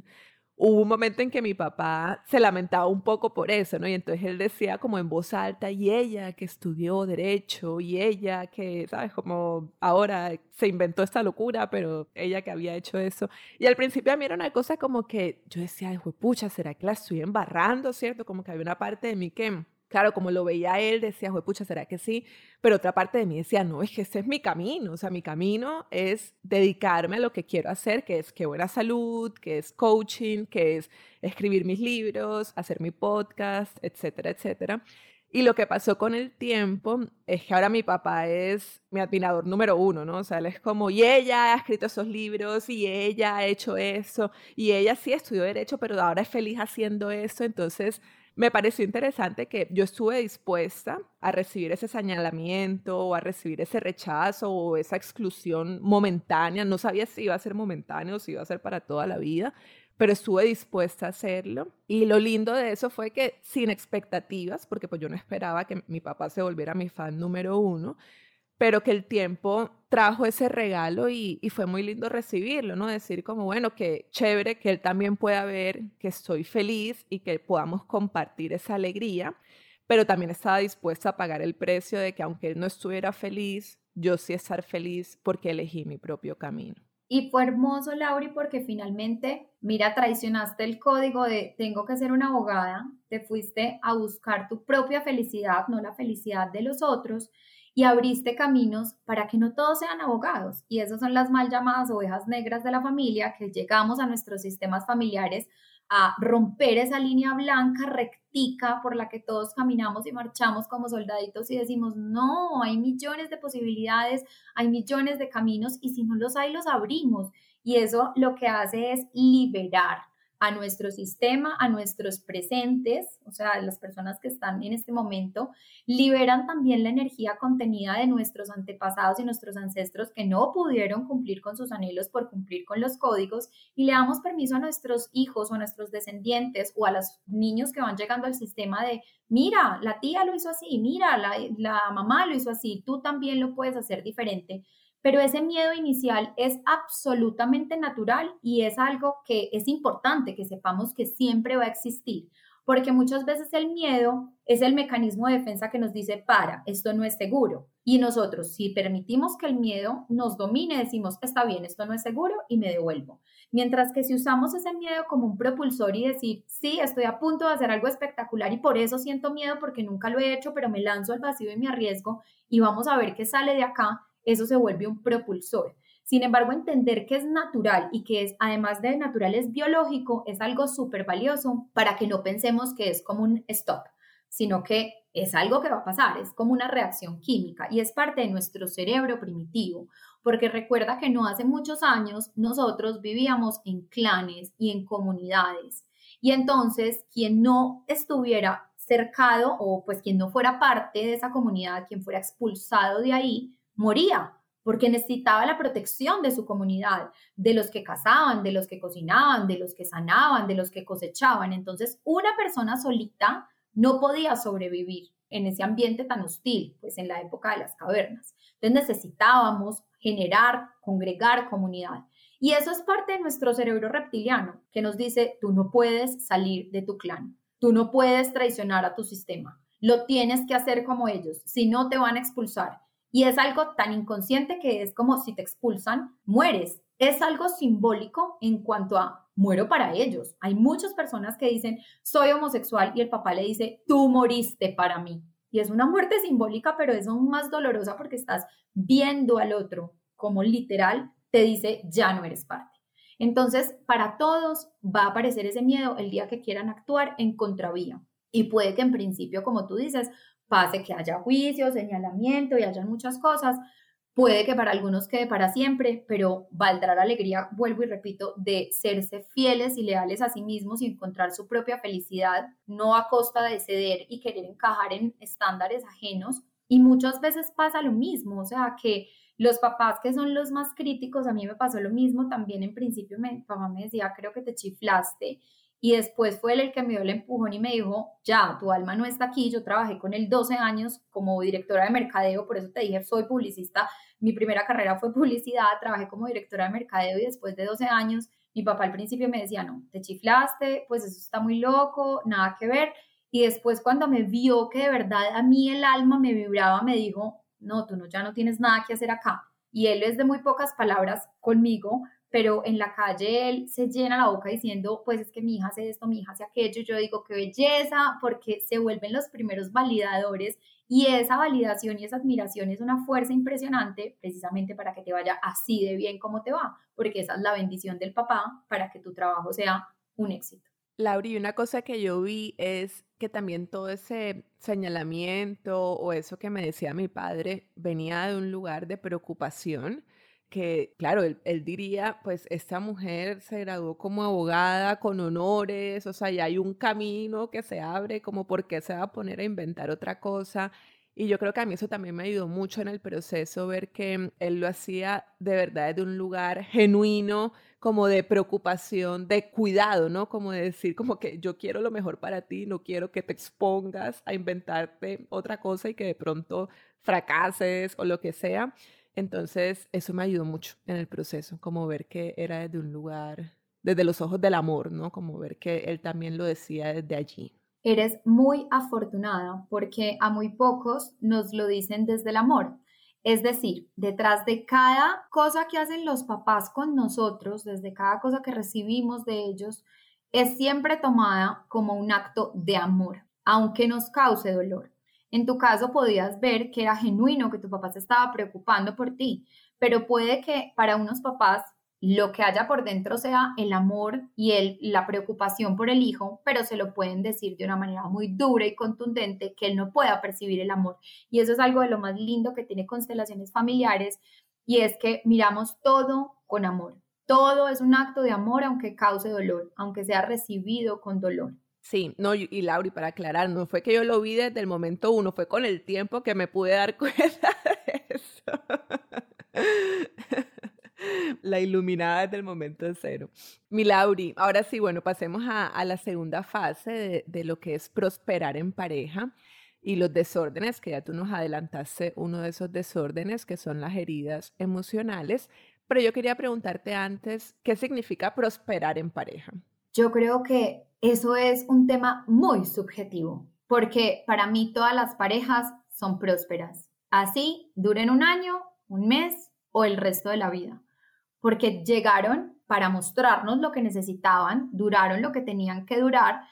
hubo un momento en que mi papá se lamentaba un poco por eso, ¿no? Y entonces él decía como en voz alta, y ella que estudió derecho, y ella que, ¿sabes? Como ahora se inventó esta locura, pero ella que había hecho eso. Y al principio a mí era una cosa como que yo decía, pucha, ¿será que la estoy embarrando, cierto? Como que había una parte de mí que Claro, como lo veía él, decía, pucha, ¿será que sí? Pero otra parte de mí decía, no, es que ese es mi camino. O sea, mi camino es dedicarme a lo que quiero hacer, que es que buena salud, que es coaching, que es escribir mis libros, hacer mi podcast, etcétera, etcétera. Y lo que pasó con el tiempo es que ahora mi papá es mi admirador número uno, ¿no? O sea, él es como, y ella ha escrito esos libros, y ella ha hecho eso, y ella sí estudió derecho, pero ahora es feliz haciendo eso. Entonces, me pareció interesante que yo estuve dispuesta a recibir ese señalamiento o a recibir ese rechazo o esa exclusión momentánea. No sabía si iba a ser momentáneo o si iba a ser para toda la vida, pero estuve dispuesta a hacerlo. Y lo lindo de eso fue que sin expectativas, porque pues yo no esperaba que mi papá se volviera mi fan número uno, pero que el tiempo trajo ese regalo y, fue muy lindo recibirlo, ¿no? Decir como, bueno, que chévere que él también pueda ver que estoy feliz y que podamos compartir esa alegría, pero también estaba dispuesta a pagar el precio de que aunque él no estuviera feliz, yo sí estar feliz porque elegí mi propio camino. Y fue hermoso, Lauri, porque finalmente, mira, traicionaste el código de tengo que ser una abogada, te fuiste a buscar tu propia felicidad, no la felicidad de los otros, y abriste caminos para que no todos sean abogados. Y esas son las mal llamadas ovejas negras de la familia, que llegamos a nuestros sistemas familiares a romper esa línea blanca rectica por la que todos caminamos y marchamos como soldaditos y decimos, no, hay millones de posibilidades, hay millones de caminos y si no los hay, los abrimos. Y eso lo que hace es liberar a nuestro sistema, a nuestros presentes, o sea, las personas que están en este momento, liberan también la energía contenida de nuestros antepasados y nuestros ancestros que no pudieron cumplir con sus anhelos por cumplir con los códigos y le damos permiso a nuestros hijos o a nuestros descendientes o a los niños que van llegando al sistema de, mira, la tía lo hizo así, mira, la, la mamá lo hizo así, tú también lo puedes hacer diferente pero ese miedo inicial es absolutamente natural y es algo que es importante que sepamos que siempre va a existir, porque muchas veces el miedo es el mecanismo de defensa que nos dice, para, esto no es seguro. Y nosotros, si permitimos que el miedo nos domine, decimos, está bien, esto no es seguro y me devuelvo. Mientras que si usamos ese miedo como un propulsor y decir, sí, estoy a punto de hacer algo espectacular y por eso siento miedo porque nunca lo he hecho, pero me lanzo al vacío y me arriesgo y vamos a ver qué sale de acá, eso se vuelve un propulsor. Sin embargo, entender que es natural y que es, además de natural, es biológico, es algo súper valioso para que no pensemos que es como un stop, sino que es algo que va a pasar, es como una reacción química y es parte de nuestro cerebro primitivo, porque recuerda que no hace muchos años nosotros vivíamos en clanes y en comunidades. Y entonces, quien no estuviera cercado o pues quien no fuera parte de esa comunidad, quien fuera expulsado de ahí, moría, porque necesitaba la protección de su comunidad, de los que cazaban, de los que cocinaban, de los que sanaban, de los que cosechaban. Entonces, una persona solita no podía sobrevivir en ese ambiente tan hostil, pues en la época de las cavernas. Entonces necesitábamos generar, congregar comunidad. Y eso es parte de nuestro cerebro reptiliano, que nos dice, tú no puedes salir de tu clan, tú no puedes traicionar a tu sistema, lo tienes que hacer como ellos, si no te van a expulsar. Y es algo tan inconsciente que es como si te expulsan, mueres. Es algo simbólico en cuanto a muero para ellos. Hay muchas personas que dicen, soy homosexual y el papá le dice, tú moriste para mí. Y es una muerte simbólica, pero es aún más dolorosa porque estás viendo al otro como literal te dice, ya no eres parte. Entonces, para todos va a aparecer ese miedo el día que quieran actuar en contravía. Y puede que en principio, como tú dices, pase que haya juicio, señalamiento y hayan muchas cosas. Puede que para algunos quede para siempre, pero valdrá la alegría, vuelvo y repito, de serse fieles y leales a sí mismos y encontrar su propia felicidad, no a costa de ceder y querer encajar en estándares ajenos. Y muchas veces pasa lo mismo, o sea, que los papás que son los más críticos, a mí me pasó lo mismo, también en principio mi papá me decía, creo que te chiflaste y después fue él el que me dio el empujón y me dijo, ya, tu alma no está aquí, yo trabajé con él 12 años como directora de mercadeo, por eso te dije, soy publicista, mi primera carrera fue publicidad, trabajé como directora de mercadeo y después de 12 años, mi papá al principio me decía, no, te chiflaste, pues eso está muy loco, nada que ver. Y después cuando me vio que de verdad a mí el alma me vibraba, me dijo, no, tú no, ya no tienes nada que hacer acá. Y él es de muy pocas palabras conmigo, pero en la calle él se llena la boca diciendo, pues es que mi hija hace esto, mi hija hace aquello, yo digo, qué belleza, porque se vuelven los primeros validadores y esa validación y esa admiración es una fuerza impresionante precisamente para que te vaya así de bien como te va, porque esa es la bendición del papá para que tu trabajo sea un éxito. Laura, una cosa que yo vi es que también todo ese señalamiento o eso que me decía mi padre venía de un lugar de preocupación que, claro, él, diría, pues esta mujer se graduó como abogada con honores, o sea, ya hay un camino que se abre, como por qué se va a poner a inventar otra cosa. Y yo creo que a mí eso también me ayudó mucho en el proceso, ver que él lo hacía de verdad de un lugar genuino, como de preocupación, de cuidado, ¿no? Como de decir, como que yo quiero lo mejor para ti, no quiero que te expongas a inventarte otra cosa y que de pronto fracases o lo que sea. Entonces, eso me ayudó mucho en el proceso, como ver que era desde un lugar, desde los ojos del amor, ¿no? Como ver que él también lo decía desde allí. Eres muy afortunada porque a muy pocos nos lo dicen desde el amor. Es decir, detrás de cada cosa que hacen los papás con nosotros, desde cada cosa que recibimos de ellos, es siempre tomada como un acto de amor, aunque nos cause dolor. En tu caso podías ver que era genuino, que tu papá se estaba preocupando por ti, pero puede que para unos papás lo que haya por dentro sea el amor y el, la preocupación por el hijo, pero se lo pueden decir de una manera muy dura y contundente que él no pueda percibir el amor. Y eso es algo de lo más lindo que tiene constelaciones familiares y es que miramos todo con amor. Todo es un acto de amor aunque cause dolor, aunque sea recibido con dolor. Sí, no, y, Lauri, para aclarar, no fue que yo lo vi desde el momento uno, fue con el tiempo que me pude dar cuenta de eso. La iluminada desde el momento cero. Mi Lauri, ahora sí, bueno, pasemos a, la segunda fase de, de, lo que es prosperar en pareja y los desórdenes, que ya tú nos adelantaste uno de esos desórdenes, que son las heridas emocionales. Pero yo quería preguntarte antes, ¿qué significa prosperar en pareja? Yo creo que eso es un tema muy subjetivo, porque para mí todas las parejas son prósperas. Así duren un año, un mes o el resto de la vida, porque llegaron para mostrarnos lo que necesitaban, duraron lo que tenían que durar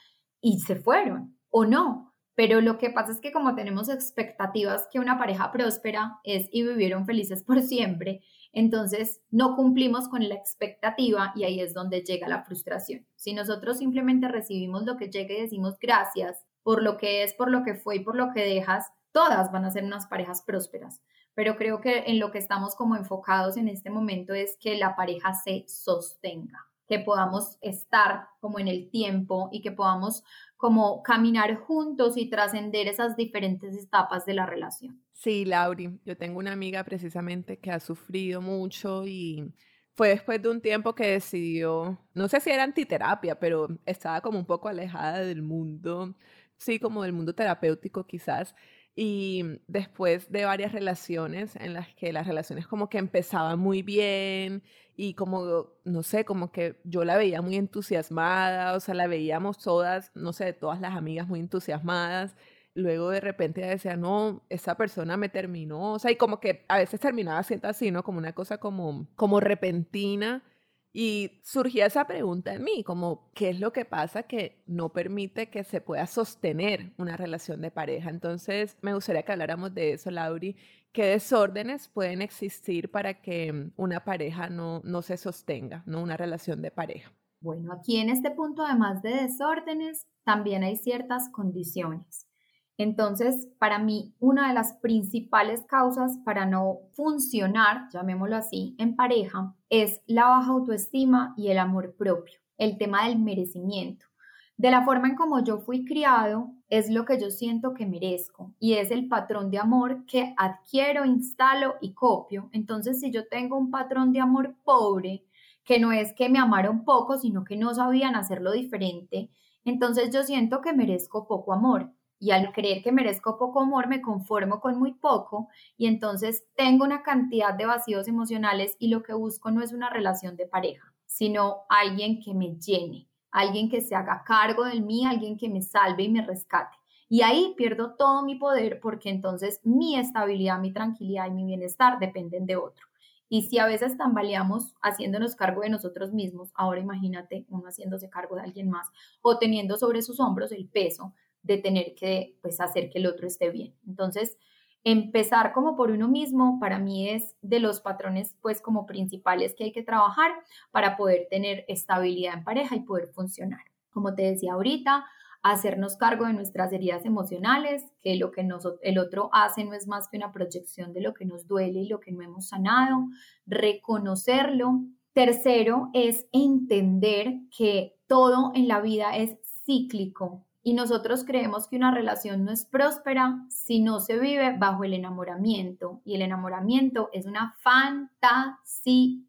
y se fueron, o no. Pero lo que pasa es que como tenemos expectativas que una pareja próspera es y vivieron felices por siempre, entonces no cumplimos con la expectativa y ahí es donde llega la frustración. Si nosotros simplemente recibimos lo que llega y decimos gracias por lo que es, por lo que fue y por lo que dejas, todas van a ser unas parejas prósperas. Pero creo que en lo que estamos como enfocados en este momento es que la pareja se sostenga, que podamos estar como en el tiempo y que podamos como caminar juntos y trascender esas diferentes etapas de la relación. Sí, Lauri, yo tengo una amiga precisamente que ha sufrido mucho y fue después de un tiempo que decidió, no sé si era antiterapia, pero estaba como un poco alejada del mundo, sí, como del mundo terapéutico quizás. Y después de varias relaciones en las que las relaciones como que empezaban muy bien y como, no sé, como que yo la veía muy entusiasmada, o sea, la veíamos todas, no sé, todas las amigas muy entusiasmadas. Luego de repente decía, no, esa persona me terminó, o sea, y como que a veces terminaba siendo así, ¿no? Como una cosa como, como repentina y surgía esa pregunta en mí, como, ¿qué es lo que pasa que no permite que se pueda sostener una relación de pareja? Entonces, me gustaría que habláramos de eso, Lauri. ¿Qué desórdenes pueden existir para que una pareja no, no se sostenga, no una relación de pareja? Bueno, aquí en este punto, además de desórdenes, también hay ciertas condiciones. Entonces, para mí, una de las principales causas para no funcionar, llamémoslo así, en pareja, es la baja autoestima y el amor propio, el tema del merecimiento. De la forma en como yo fui criado, es lo que yo siento que merezco y es el patrón de amor que adquiero, instalo y copio. Entonces, si yo tengo un patrón de amor pobre, que no es que me amaron poco, sino que no sabían hacerlo diferente, entonces yo siento que merezco poco amor y al creer que merezco poco amor me conformo con muy poco y entonces tengo una cantidad de vacíos emocionales y lo que busco no es una relación de pareja, sino alguien que me llene, alguien que se haga cargo de mí, alguien que me salve y me rescate. Y ahí pierdo todo mi poder porque entonces mi estabilidad, mi tranquilidad y mi bienestar dependen de otro. Y si a veces tambaleamos haciéndonos cargo de nosotros mismos, ahora imagínate uno haciéndose cargo de alguien más o teniendo sobre sus hombros el peso de tener que pues, hacer que el otro esté bien. Entonces, empezar como por uno mismo para mí es de los patrones pues como principales que hay que trabajar para poder tener estabilidad en pareja y poder funcionar. Como te decía ahorita, hacernos cargo de nuestras heridas emocionales, que lo que el otro hace no es más que una proyección de lo que nos duele y lo que no hemos sanado, reconocerlo. Tercero es entender que todo en la vida es cíclico, y nosotros creemos que una relación no es próspera si no se vive bajo el enamoramiento. Y el enamoramiento es una fantasía.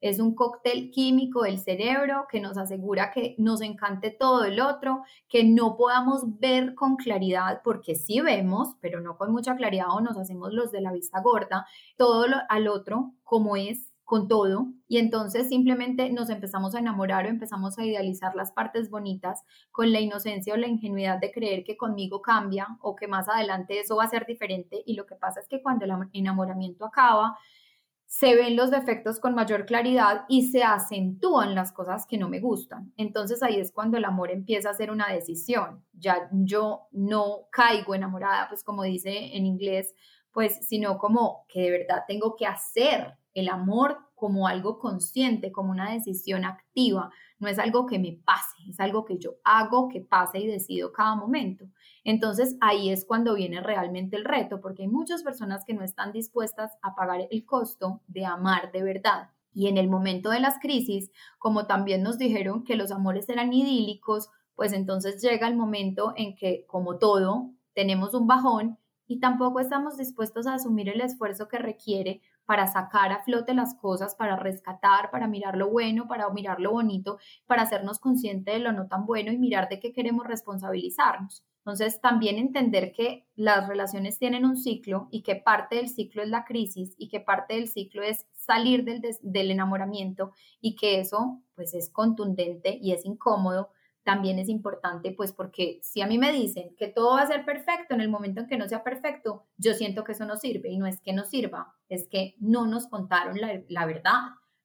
Es un cóctel químico del cerebro que nos asegura que nos encante todo el otro, que no podamos ver con claridad, porque sí vemos, pero no con mucha claridad o nos hacemos los de la vista gorda, todo al otro como es con todo y entonces simplemente nos empezamos a enamorar o empezamos a idealizar las partes bonitas con la inocencia o la ingenuidad de creer que conmigo cambia o que más adelante eso va a ser diferente y lo que pasa es que cuando el enamoramiento acaba se ven los defectos con mayor claridad y se acentúan las cosas que no me gustan. Entonces ahí es cuando el amor empieza a ser una decisión. Ya yo no caigo enamorada, pues como dice en inglés, pues sino como que de verdad tengo que hacer el amor como algo consciente, como una decisión activa, no es algo que me pase, es algo que yo hago, que pase y decido cada momento. Entonces ahí es cuando viene realmente el reto, porque hay muchas personas que no están dispuestas a pagar el costo de amar de verdad. Y en el momento de las crisis, como también nos dijeron que los amores eran idílicos, pues entonces llega el momento en que, como todo, tenemos un bajón y tampoco estamos dispuestos a asumir el esfuerzo que requiere para sacar a flote las cosas, para rescatar, para mirar lo bueno, para mirar lo bonito, para hacernos conscientes de lo no tan bueno y mirar de qué queremos responsabilizarnos. Entonces, también entender que las relaciones tienen un ciclo y que parte del ciclo es la crisis y que parte del ciclo es salir del, del enamoramiento y que eso pues es contundente y es incómodo, también es importante, pues porque si a mí me dicen que todo va a ser perfecto en el momento en que no sea perfecto, yo siento que eso no sirve y no es que no sirva, es que no nos contaron la, la verdad,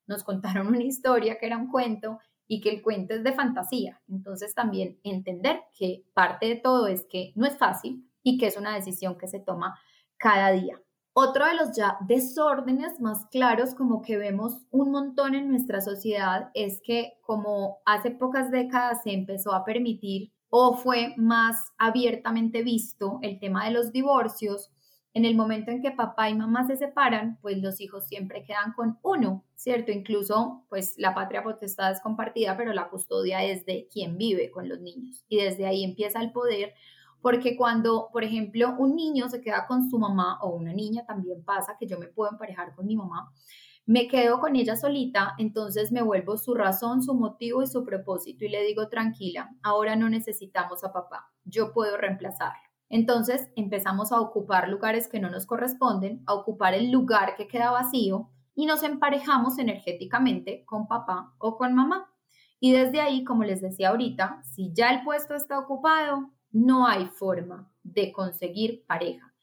nos contaron una historia que era un cuento y que el cuento es de fantasía. Entonces también entender que parte de todo es que no es fácil y que es una decisión que se toma cada día. Otro de los ya desórdenes más claros como que vemos un montón en nuestra sociedad es que como hace pocas décadas se empezó a permitir o fue más abiertamente visto el tema de los divorcios, en el momento en que papá y mamá se separan, pues los hijos siempre quedan con uno, ¿cierto? Incluso, pues la patria potestad es compartida, pero la custodia es de quien vive con los niños. Y desde ahí empieza el poder Porque cuando, por ejemplo, un niño se queda con su mamá o una niña también pasa que yo me puedo emparejar con mi mamá, me quedo con ella solita, entonces me vuelvo su razón, su motivo y su propósito y le digo, tranquila, ahora no necesitamos a papá, yo puedo reemplazarlo. Entonces empezamos a ocupar lugares que no nos corresponden, a ocupar el lugar que queda vacío y nos emparejamos energéticamente con papá o con mamá. Y desde ahí, como les decía ahorita, si ya el puesto está ocupado, no hay forma de conseguir pareja.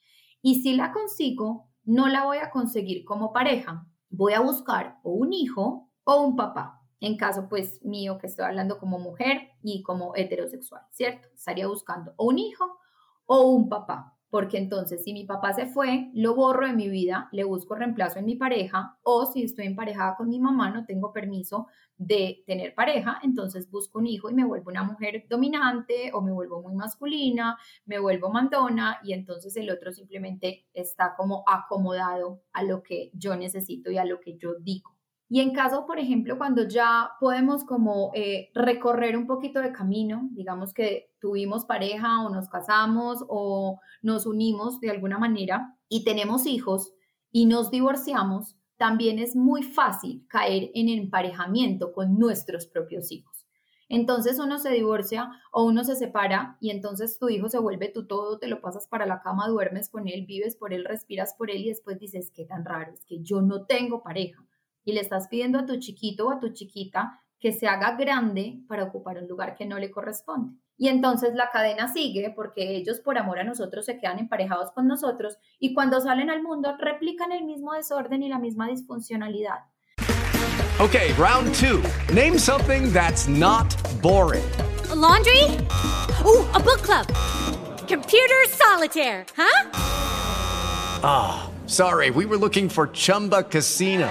Y si la consigo, no la voy a conseguir como pareja. Voy a buscar o un hijo o un papá. En caso, pues, mío, que estoy hablando como mujer y como heterosexual, ¿cierto? Estaría buscando o un hijo o un papá porque entonces si mi papá se fue, lo borro de mi vida, le busco reemplazo en mi pareja, o si estoy emparejada con mi mamá, no tengo permiso de tener pareja, entonces busco un hijo y me vuelvo una mujer dominante o me vuelvo muy masculina, me vuelvo mandona y entonces el otro simplemente está como acomodado a lo que yo necesito y a lo que yo digo. Y en caso, por ejemplo, cuando ya podemos como eh, recorrer un poquito de camino, digamos que tuvimos pareja o nos casamos o nos unimos de alguna manera y tenemos hijos y nos divorciamos, también es muy fácil caer en emparejamiento con nuestros propios hijos. Entonces uno se divorcia o uno se separa y entonces tu hijo se vuelve tu todo, te lo pasas para la cama, duermes con él, vives por él, respiras por él y después dices, qué tan raro, es que yo no tengo pareja y le estás pidiendo a tu chiquito o a tu chiquita que se haga grande para ocupar un lugar que no le corresponde. Y entonces la cadena sigue porque ellos por amor a nosotros se quedan emparejados con nosotros y cuando salen al mundo replican el mismo desorden y la misma disfuncionalidad. Okay, round two. Name something that's not boring. laundry? Ooh, a book club. Computer solitaire, huh? Ah, oh, sorry. We were looking for Chumba Casino.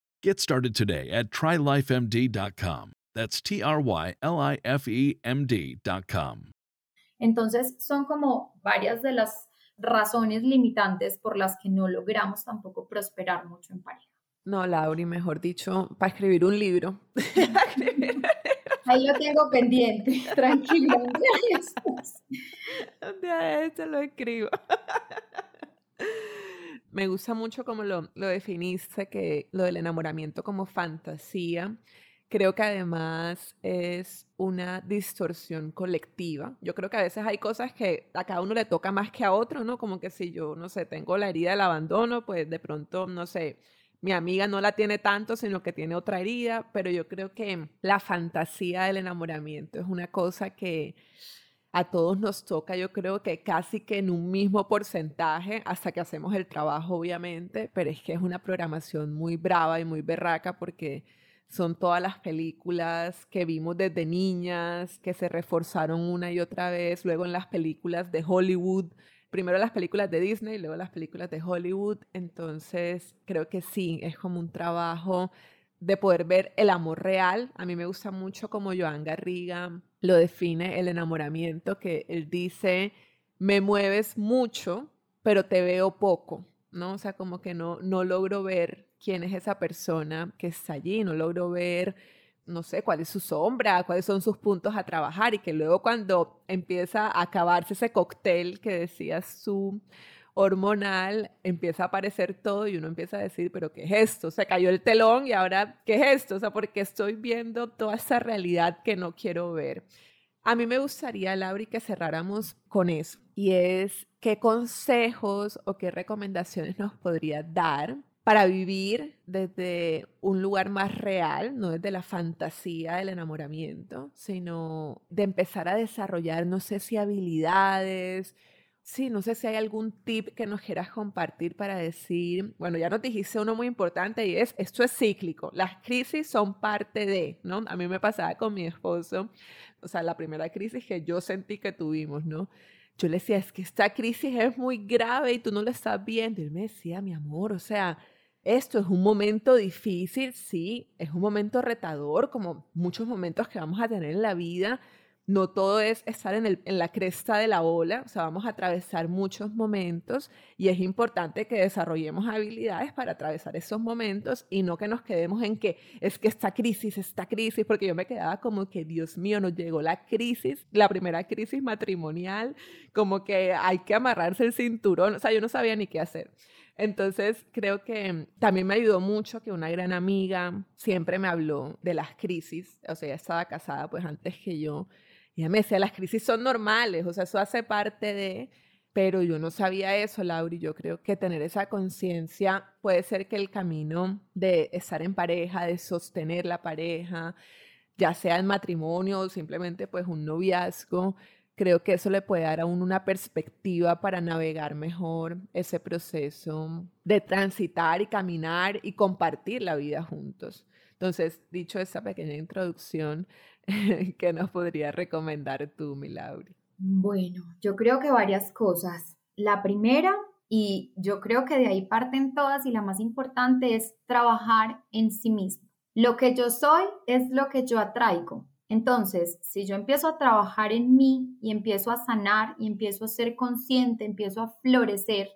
Get started today at trylifemd.com. That's T R Y L I F E M D.com. Entonces, son como varias de las razones limitantes por las que no logramos tampoco prosperar mucho en pareja. No, Lauri, mejor dicho, para escribir un libro. Ahí lo tengo pendiente, tranquilo. Un día esto lo escribo. Me gusta mucho como lo, lo definiste, que lo del enamoramiento como fantasía. Creo que además es una distorsión colectiva. Yo creo que a veces hay cosas que a cada uno le toca más que a otro, ¿no? Como que si yo, no sé, tengo la herida del abandono, pues de pronto, no sé, mi amiga no la tiene tanto, sino que tiene otra herida, pero yo creo que la fantasía del enamoramiento es una cosa que a todos nos toca, yo creo que casi que en un mismo porcentaje, hasta que hacemos el trabajo, obviamente, pero es que es una programación muy brava y muy berraca porque son todas las películas que vimos desde niñas, que se reforzaron una y otra vez, luego en las películas de Hollywood, primero las películas de Disney, luego las películas de Hollywood. Entonces, creo que sí, es como un trabajo de poder ver el amor real. A mí me gusta mucho como Joan Garriga lo define el enamoramiento, que él dice, me mueves mucho, pero te veo poco, ¿no? O sea, como que no, no logro ver quién es esa persona que está allí, no logro ver no sé, cuál es su sombra, cuáles son sus puntos a trabajar y que luego cuando empieza a acabarse ese cóctel que decías tú, hormonal, empieza a aparecer todo y uno empieza a decir, pero ¿qué es esto? Se cayó el telón y ahora, ¿qué es esto? O sea, porque estoy viendo toda esa realidad que no quiero ver. A mí me gustaría, Laura, que cerráramos con eso. Y es, ¿qué consejos o qué recomendaciones nos podría dar para vivir desde un lugar más real, no desde la fantasía del enamoramiento, sino de empezar a desarrollar, no sé si habilidades, sí, no sé si hay algún tip que nos quieras compartir para decir, bueno, ya nos dijiste uno muy importante y es, esto es cíclico, las crisis son parte de, ¿no? A mí me pasaba con mi esposo, o sea, la primera crisis que yo sentí que tuvimos, ¿no? yo le decía, es que esta crisis es muy grave y tú no lo estás viendo. Y él me decía, mi amor, o sea, esto es un momento difícil, sí, es un momento retador, como muchos momentos que vamos a tener en la vida, no todo es estar en, el, en, la cresta de la ola, o sea, vamos a atravesar muchos momentos y es importante que desarrollemos habilidades para atravesar esos momentos y no que nos quedemos en que es que esta crisis, esta crisis, porque yo me quedaba como que, Dios mío, nos llegó la crisis, la primera crisis matrimonial, como que hay que amarrarse el cinturón, o sea, yo no sabía ni qué hacer. Entonces, creo que también me ayudó mucho que una gran amiga siempre me habló de las crisis, o sea, ella estaba casada pues antes que yo, y ella me decía, las crisis son normales, o sea, eso hace parte de, pero yo no sabía eso, Laura, y yo creo que tener esa conciencia puede ser que el camino de estar en pareja, de sostener la pareja, ya sea el matrimonio o simplemente pues un noviazgo, creo que eso le puede dar a uno una perspectiva para navegar mejor ese proceso de transitar y caminar y compartir la vida juntos. Entonces, dicho esa pequeña introducción, ¿Qué nos podría recomendar tú, Milauri? Bueno, yo creo que varias cosas. La primera, y yo creo que de ahí parten todas y la más importante es trabajar en sí mismo. Lo que yo soy es lo que yo atraigo. Entonces, si yo empiezo a trabajar en mí y empiezo a sanar y empiezo a ser consciente, empiezo a florecer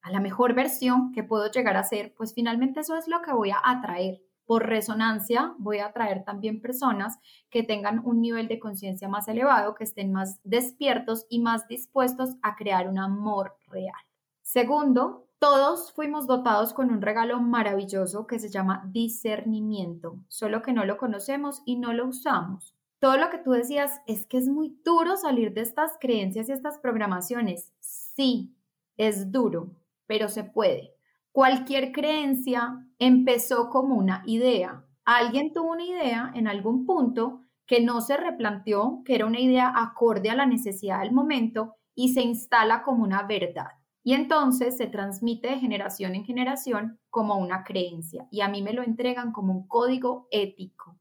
a la mejor versión que puedo llegar a ser, pues finalmente eso es lo que voy a atraer por resonancia voy a atraer también personas que tengan un nivel de conciencia más elevado, que estén más despiertos y más dispuestos a crear un amor real. Segundo, todos fuimos dotados con un regalo maravilloso que se llama discernimiento, solo que no lo conocemos y no lo usamos. Todo lo que tú decías es que es muy duro salir de estas creencias y estas programaciones. Sí, es duro, pero se puede. Cualquier creencia empezó como una idea. Alguien tuvo una idea en algún punto que no se replanteó, que era una idea acorde a la necesidad del momento y se instala como una verdad. Y entonces se transmite de generación en generación como una creencia y a mí me lo entregan como un código ético.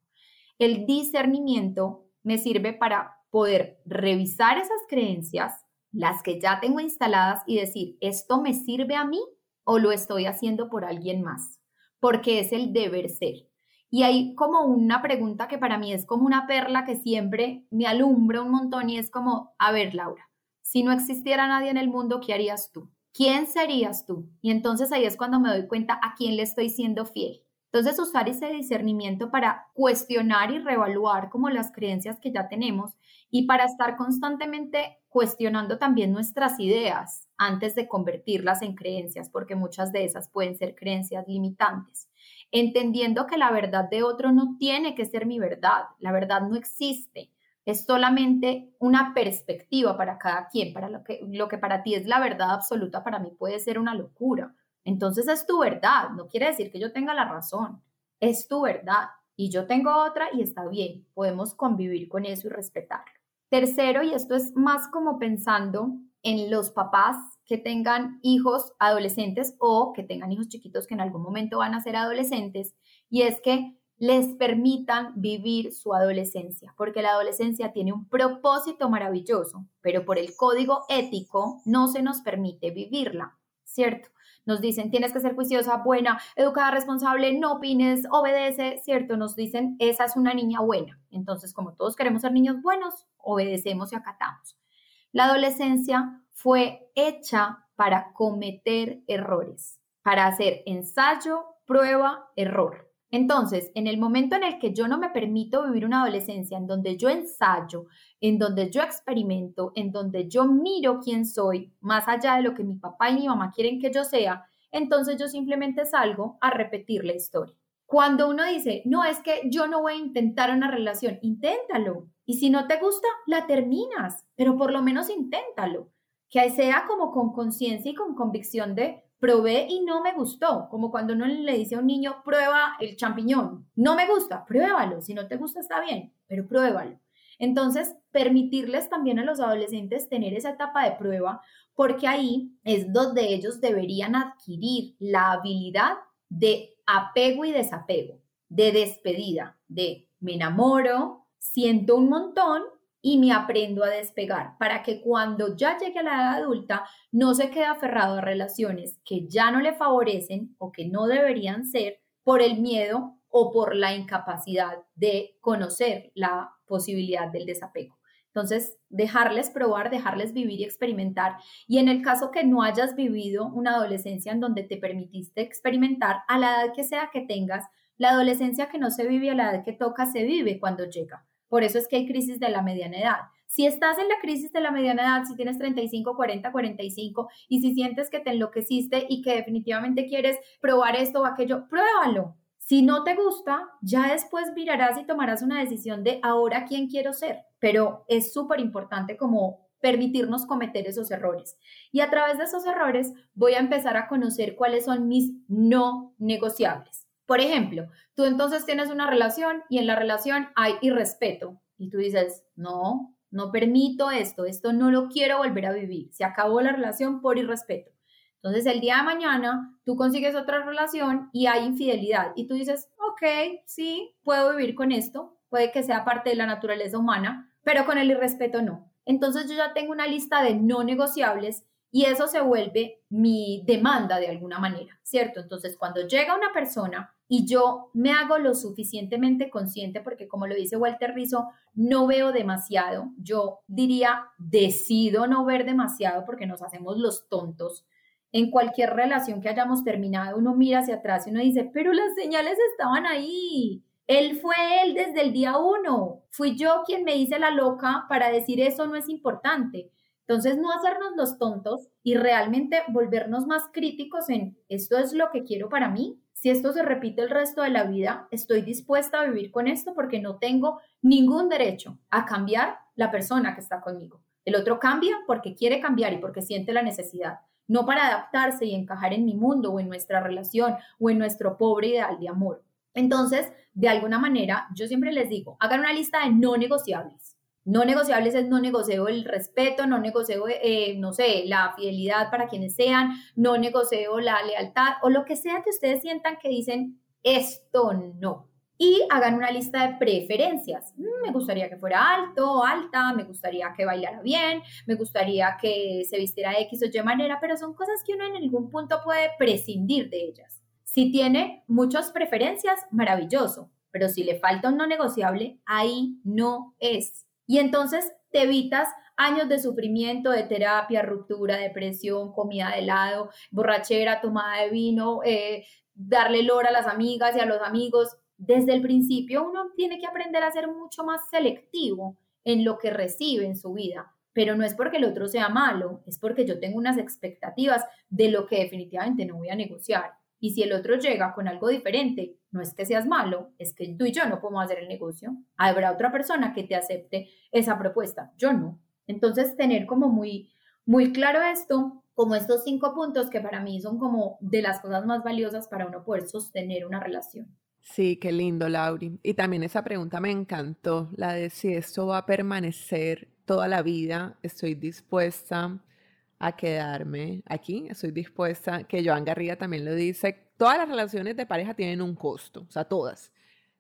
El discernimiento me sirve para poder revisar esas creencias, las que ya tengo instaladas y decir, ¿esto me sirve a mí o lo estoy haciendo por alguien más, porque es el deber ser. Y hay como una pregunta que para mí es como una perla que siempre me alumbra un montón y es como, a ver, Laura, si no existiera nadie en el mundo, ¿qué harías tú? ¿Quién serías tú? Y entonces ahí es cuando me doy cuenta a quién le estoy siendo fiel. Entonces usar ese discernimiento para cuestionar y reevaluar como las creencias que ya tenemos y para estar constantemente cuestionando también nuestras ideas antes de convertirlas en creencias, porque muchas de esas pueden ser creencias limitantes. Entendiendo que la verdad de otro no tiene que ser mi verdad, la verdad no existe, es solamente una perspectiva para cada quien, para lo que, lo que para ti es la verdad absoluta, para mí puede ser una locura. Entonces es tu verdad, no quiere decir que yo tenga la razón, es tu verdad y yo tengo otra y está bien, podemos convivir con eso y respetarlo. Tercero, y esto es más como pensando en los papás que tengan hijos adolescentes o que tengan hijos chiquitos que en algún momento van a ser adolescentes, y es que les permitan vivir su adolescencia, porque la adolescencia tiene un propósito maravilloso, pero por el código ético no se nos permite vivirla, ¿cierto? Nos dicen, tienes que ser juiciosa, buena, educada, responsable, no opines, obedece, ¿cierto? Nos dicen, esa es una niña buena. Entonces, como todos queremos ser niños buenos, obedecemos y acatamos. La adolescencia fue hecha para cometer errores, para hacer ensayo, prueba, error. Entonces, en el momento en el que yo no me permito vivir una adolescencia en donde yo ensayo, en donde yo experimento, en donde yo miro quién soy, más allá de lo que mi papá y mi mamá quieren que yo sea, entonces yo simplemente salgo a repetir la historia. Cuando uno dice, no, es que yo no voy a intentar una relación, inténtalo. Y si no te gusta, la terminas, pero por lo menos inténtalo. Que sea como con conciencia y con convicción de, probé y no me gustó, como cuando uno le dice a un niño, prueba el champiñón, no me gusta, pruébalo, si no te gusta está bien, pero pruébalo. Entonces, permitirles también a los adolescentes tener esa etapa de prueba, porque ahí es donde ellos deberían adquirir la habilidad de apego y desapego, de despedida, de me enamoro, siento un montón y me aprendo a despegar para que cuando ya llegue a la edad adulta no se quede aferrado a relaciones que ya no le favorecen o que no deberían ser por el miedo o por la incapacidad de conocer la posibilidad del desapego. Entonces, dejarles probar, dejarles vivir y experimentar. Y en el caso que no hayas vivido una adolescencia en donde te permitiste experimentar, a la edad que sea que tengas, la adolescencia que no se vive a la edad que toca, se vive cuando llega. Por eso es que hay crisis de la mediana edad. Si estás en la crisis de la mediana edad, si tienes 35, 40, 45 y si sientes que te enloqueciste y que definitivamente quieres probar esto o aquello, pruébalo. Si no te gusta, ya después mirarás y tomarás una decisión de ahora quién quiero ser. Pero es súper importante como permitirnos cometer esos errores. Y a través de esos errores voy a empezar a conocer cuáles son mis no negociables. Por ejemplo, tú entonces tienes una relación y en la relación hay irrespeto y tú dices, no, no permito esto, esto no lo quiero volver a vivir, se acabó la relación por irrespeto. Entonces el día de mañana tú consigues otra relación y hay infidelidad y tú dices, ok, sí, puedo vivir con esto, puede que sea parte de la naturaleza humana, pero con el irrespeto no. Entonces yo ya tengo una lista de no negociables y eso se vuelve mi demanda de alguna manera, ¿cierto? Entonces cuando llega una persona y yo me hago lo suficientemente consciente, porque como lo dice Walter Rizzo, no veo demasiado, yo diría, decido no ver demasiado porque nos hacemos los tontos. En cualquier relación que hayamos terminado, uno mira hacia atrás y uno dice, pero las señales estaban ahí. Él fue él desde el día uno. Fui yo quien me hice la loca para decir eso no es importante. Entonces, no hacernos los tontos y realmente volvernos más críticos en esto es lo que quiero para mí, si esto se repite el resto de la vida, estoy dispuesta a vivir con esto porque no tengo ningún derecho a cambiar la persona que está conmigo. El otro cambia porque quiere cambiar y porque siente la necesidad, no para adaptarse y encajar en mi mundo o en nuestra relación o en nuestro pobre ideal de amor. Entonces, de alguna manera, yo siempre les digo, hagan una lista de no negociables no negociables es no negocio el respeto, no negocio, eh, no sé, la fidelidad para quienes sean, no negocio la lealtad o lo que sea que ustedes sientan que dicen esto no. Y hagan una lista de preferencias. Mm, me gustaría que fuera alto, alta, me gustaría que bailara bien, me gustaría que se vistiera X o Y manera, pero son cosas que uno en algún punto puede prescindir de ellas. Si tiene muchas preferencias, maravilloso, pero si le falta un no negociable, ahí no es. Y entonces te evitas años de sufrimiento, de terapia, ruptura, depresión, comida de helado, borrachera, tomada de vino, eh, darle lora a las amigas y a los amigos. Desde el principio uno tiene que aprender a ser mucho más selectivo en lo que recibe en su vida, pero no es porque el otro sea malo, es porque yo tengo unas expectativas de lo que definitivamente no voy a negociar. Y si el otro llega con algo diferente, no es que seas malo, es que tú y yo no podemos hacer el negocio. Habrá otra persona que te acepte esa propuesta, yo no. Entonces, tener como muy, muy claro esto, como estos cinco puntos que para mí son como de las cosas más valiosas para uno poder sostener una relación. Sí, qué lindo, Lauri. Y también esa pregunta me encantó, la de si esto va a permanecer toda la vida, estoy dispuesta a quedarme aquí. Estoy dispuesta, que Joan Garriga también lo dice, todas las relaciones de pareja tienen un costo, o sea, todas.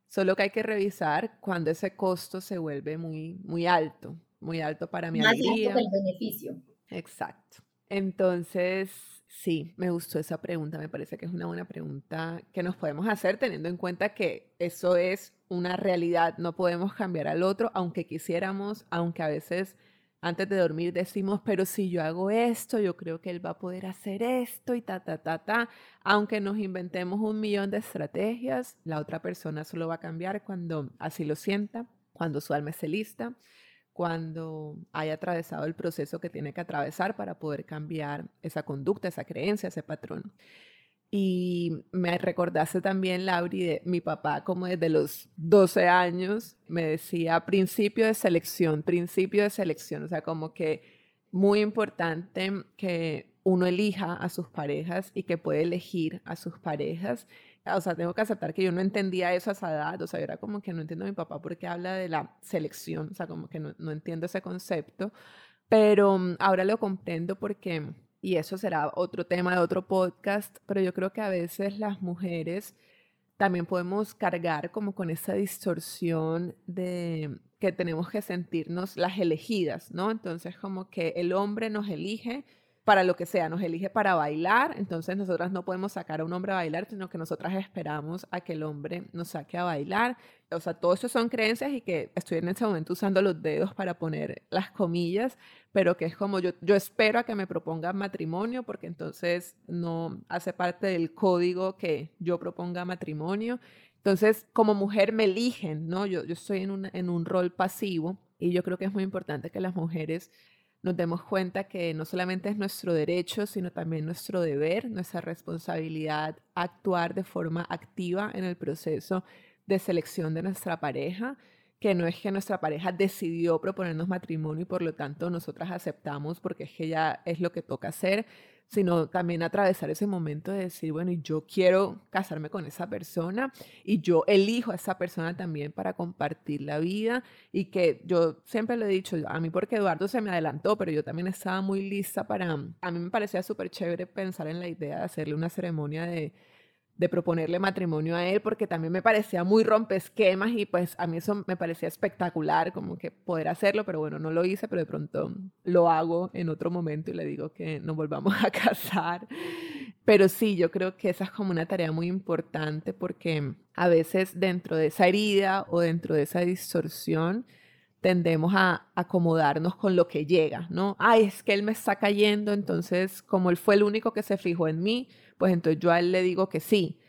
Solo que hay que revisar cuando ese costo se vuelve muy, muy alto, muy alto para mi Más alegría. el beneficio. Exacto. Entonces, sí, me gustó esa pregunta. Me parece que es una buena pregunta que nos podemos hacer teniendo en cuenta que eso es una realidad. No podemos cambiar al otro, aunque quisiéramos, aunque a veces antes de dormir decimos, pero si yo hago esto, yo creo que él va a poder hacer esto y ta, ta, ta, ta. Aunque nos inventemos un millón de estrategias, la otra persona solo va a cambiar cuando así lo sienta, cuando su alma esté lista, cuando haya atravesado el proceso que tiene que atravesar para poder cambiar esa conducta, esa creencia, ese patrón. Y me recordaste también, Lauri, de mi papá, como desde los 12 años, me decía principio de selección, principio de selección. O sea, como que muy importante que uno elija a sus parejas y que puede elegir a sus parejas. O sea, tengo que aceptar que yo no entendía eso a esa edad. O sea, era como que no entiendo a mi papá porque habla de la selección. O sea, como que no, no entiendo ese concepto. Pero mm, ahora lo comprendo porque y eso será otro tema de otro podcast, pero yo creo que a veces las mujeres también podemos cargar como con esa distorsión de que tenemos que sentirnos las elegidas, ¿no? Entonces como que el hombre nos elige para lo que sea, nos elige para bailar, entonces nosotras no podemos sacar a un hombre a bailar, sino que nosotras esperamos a que el hombre nos saque a bailar. O sea, todo eso son creencias y que estoy en ese momento usando los dedos para poner las comillas, pero que es como yo, yo espero a que me proponga matrimonio, porque entonces no hace parte del código que yo proponga matrimonio. Entonces, como mujer me eligen, ¿no? Yo, yo estoy en un, en un rol pasivo y yo creo que es muy importante que las mujeres nos demos cuenta que no solamente es nuestro derecho, sino también nuestro deber, nuestra responsabilidad actuar de forma activa en el proceso de selección de nuestra pareja, que no es que nuestra pareja decidió proponernos matrimonio y por lo tanto nosotras aceptamos porque es que ya es lo que toca hacer, sino también atravesar ese momento de decir, bueno, yo quiero casarme con esa persona y yo elijo a esa persona también para compartir la vida y que yo siempre lo he dicho, a mí porque Eduardo se me adelantó, pero yo también estaba muy lista para, a mí me parecía súper chévere pensar en la idea de hacerle una ceremonia de de proponerle matrimonio a él porque también me parecía muy rompesquemas y pues a mí eso me parecía espectacular como que poder hacerlo, pero bueno, no lo hice, pero de pronto lo hago en otro momento y le digo que nos volvamos a casar. Pero sí, yo creo que esa es como una tarea muy importante porque a veces dentro de esa herida o dentro de esa distorsión tendemos a acomodarnos con lo que llega, ¿no? Ay, es que él me está cayendo, entonces como él fue el único que se fijó en mí, pues entonces yo a él le digo que sí,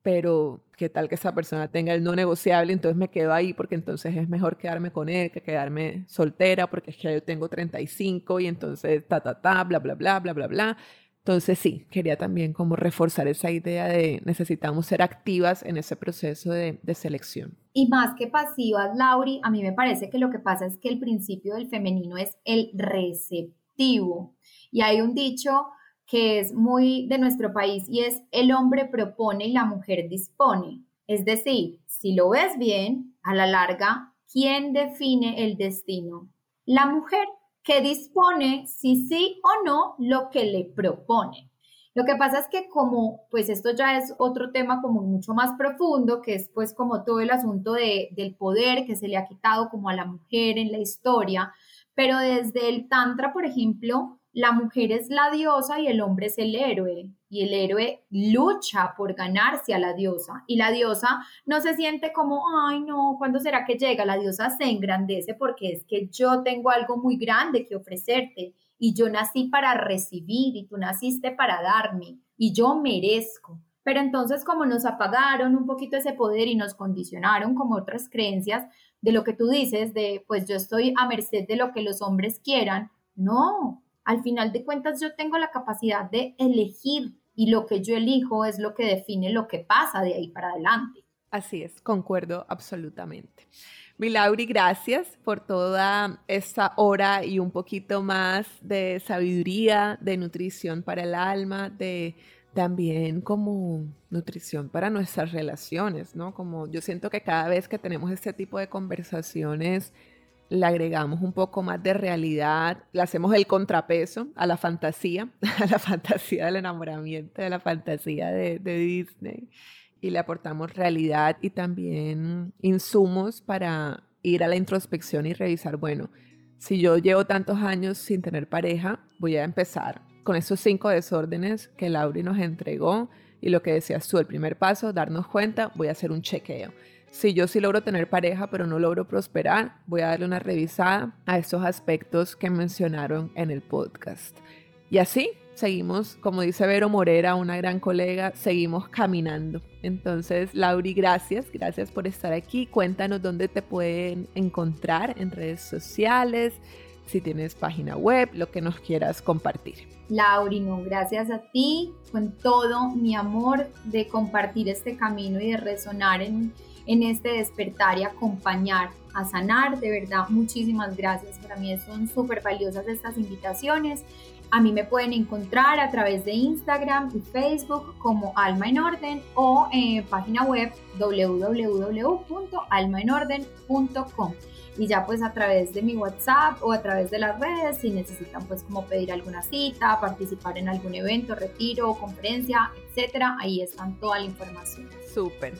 pero qué tal que esa persona tenga el no negociable, entonces me quedo ahí porque entonces es mejor quedarme con él que quedarme soltera porque es que yo tengo 35 y entonces ta, ta, ta, bla, bla, bla, bla, bla, bla. Entonces sí, quería también como reforzar esa idea de necesitamos ser activas en ese proceso de, de selección. Y más que pasivas, Lauri, a mí me parece que lo que pasa es que el principio del femenino es el receptivo. Y hay un dicho que es muy de nuestro país y es el hombre propone y la mujer dispone. Es decir, si lo ves bien, a la larga, ¿quién define el destino? La mujer que dispone si sí o no lo que le propone. Lo que pasa es que como, pues esto ya es otro tema como mucho más profundo, que es pues como todo el asunto de, del poder que se le ha quitado como a la mujer en la historia, pero desde el Tantra, por ejemplo, la mujer es la diosa y el hombre es el héroe. Y el héroe lucha por ganarse a la diosa. Y la diosa no se siente como, ay no, ¿cuándo será que llega? La diosa se engrandece porque es que yo tengo algo muy grande que ofrecerte. Y yo nací para recibir y tú naciste para darme. Y yo merezco. Pero entonces como nos apagaron un poquito ese poder y nos condicionaron como otras creencias de lo que tú dices, de pues yo estoy a merced de lo que los hombres quieran, no, al final de cuentas yo tengo la capacidad de elegir y lo que yo elijo es lo que define lo que pasa de ahí para adelante. Así es, concuerdo absolutamente. Milauri, gracias por toda esta hora y un poquito más de sabiduría, de nutrición para el alma, de también como nutrición para nuestras relaciones, ¿no? Como yo siento que cada vez que tenemos este tipo de conversaciones, le agregamos un poco más de realidad, le hacemos el contrapeso a la fantasía, a la fantasía del enamoramiento, a la fantasía de, Disney, y le aportamos realidad y también insumos para ir a la introspección y revisar, bueno, si yo llevo tantos años sin tener pareja, voy a empezar con esos cinco desórdenes que Lauri nos entregó y lo que decías tú, el primer paso, darnos cuenta, voy a hacer un chequeo si yo sí logro tener pareja, pero no logro prosperar, voy a darle una revisada a estos aspectos que mencionaron en el podcast. Y así seguimos, como dice Vero Morera, una gran colega, seguimos caminando. Entonces, Lauri, gracias, gracias por estar aquí. Cuéntanos dónde te pueden encontrar en redes sociales, si tienes página web, lo que nos quieras compartir. Lauri, no, gracias a ti, con todo mi amor de compartir este camino y de resonar en, en este despertar y acompañar a sanar. De verdad, muchísimas gracias. Para mí son súper valiosas estas invitaciones. A mí me pueden encontrar a través de Instagram y Facebook como Alma en Orden o en página web www.almaenorden.com y ya pues a través de mi WhatsApp o a través de las redes si necesitan pues como pedir alguna cita, participar en algún evento, retiro, conferencia, etcétera, ahí están toda la información. Súper.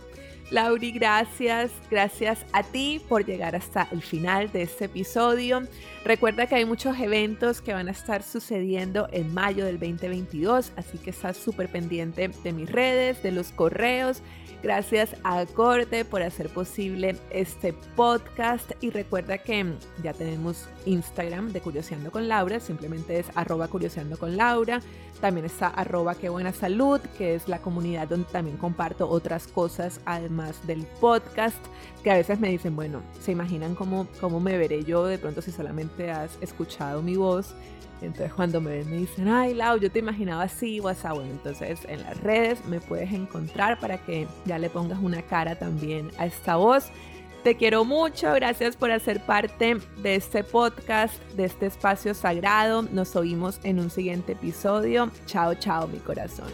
Lauri, gracias. Gracias a ti por llegar hasta el final de este episodio. Recuerda que hay muchos eventos que van a estar sucediendo en mayo del 2022, así que estás súper pendiente de mis redes, de los correos Gracias a Corte por hacer posible este podcast y recuerda que ya tenemos Instagram de Curioseando con Laura, simplemente es arroba curioseando con Laura. También está arroba qué buena salud, que es la comunidad donde también comparto otras cosas además del podcast, que a veces me dicen, bueno, se imaginan cómo, cómo me veré yo de pronto si solamente has escuchado mi voz. Entonces cuando me ven me dicen, ay Lau, yo te imaginaba así, WhatsApp. Bueno, entonces en las redes me puedes encontrar para que ya le pongas una cara también a esta voz. Te quiero mucho, gracias por hacer parte de este podcast, de este espacio sagrado. Nos oímos en un siguiente episodio. Chao, chao, mi corazón.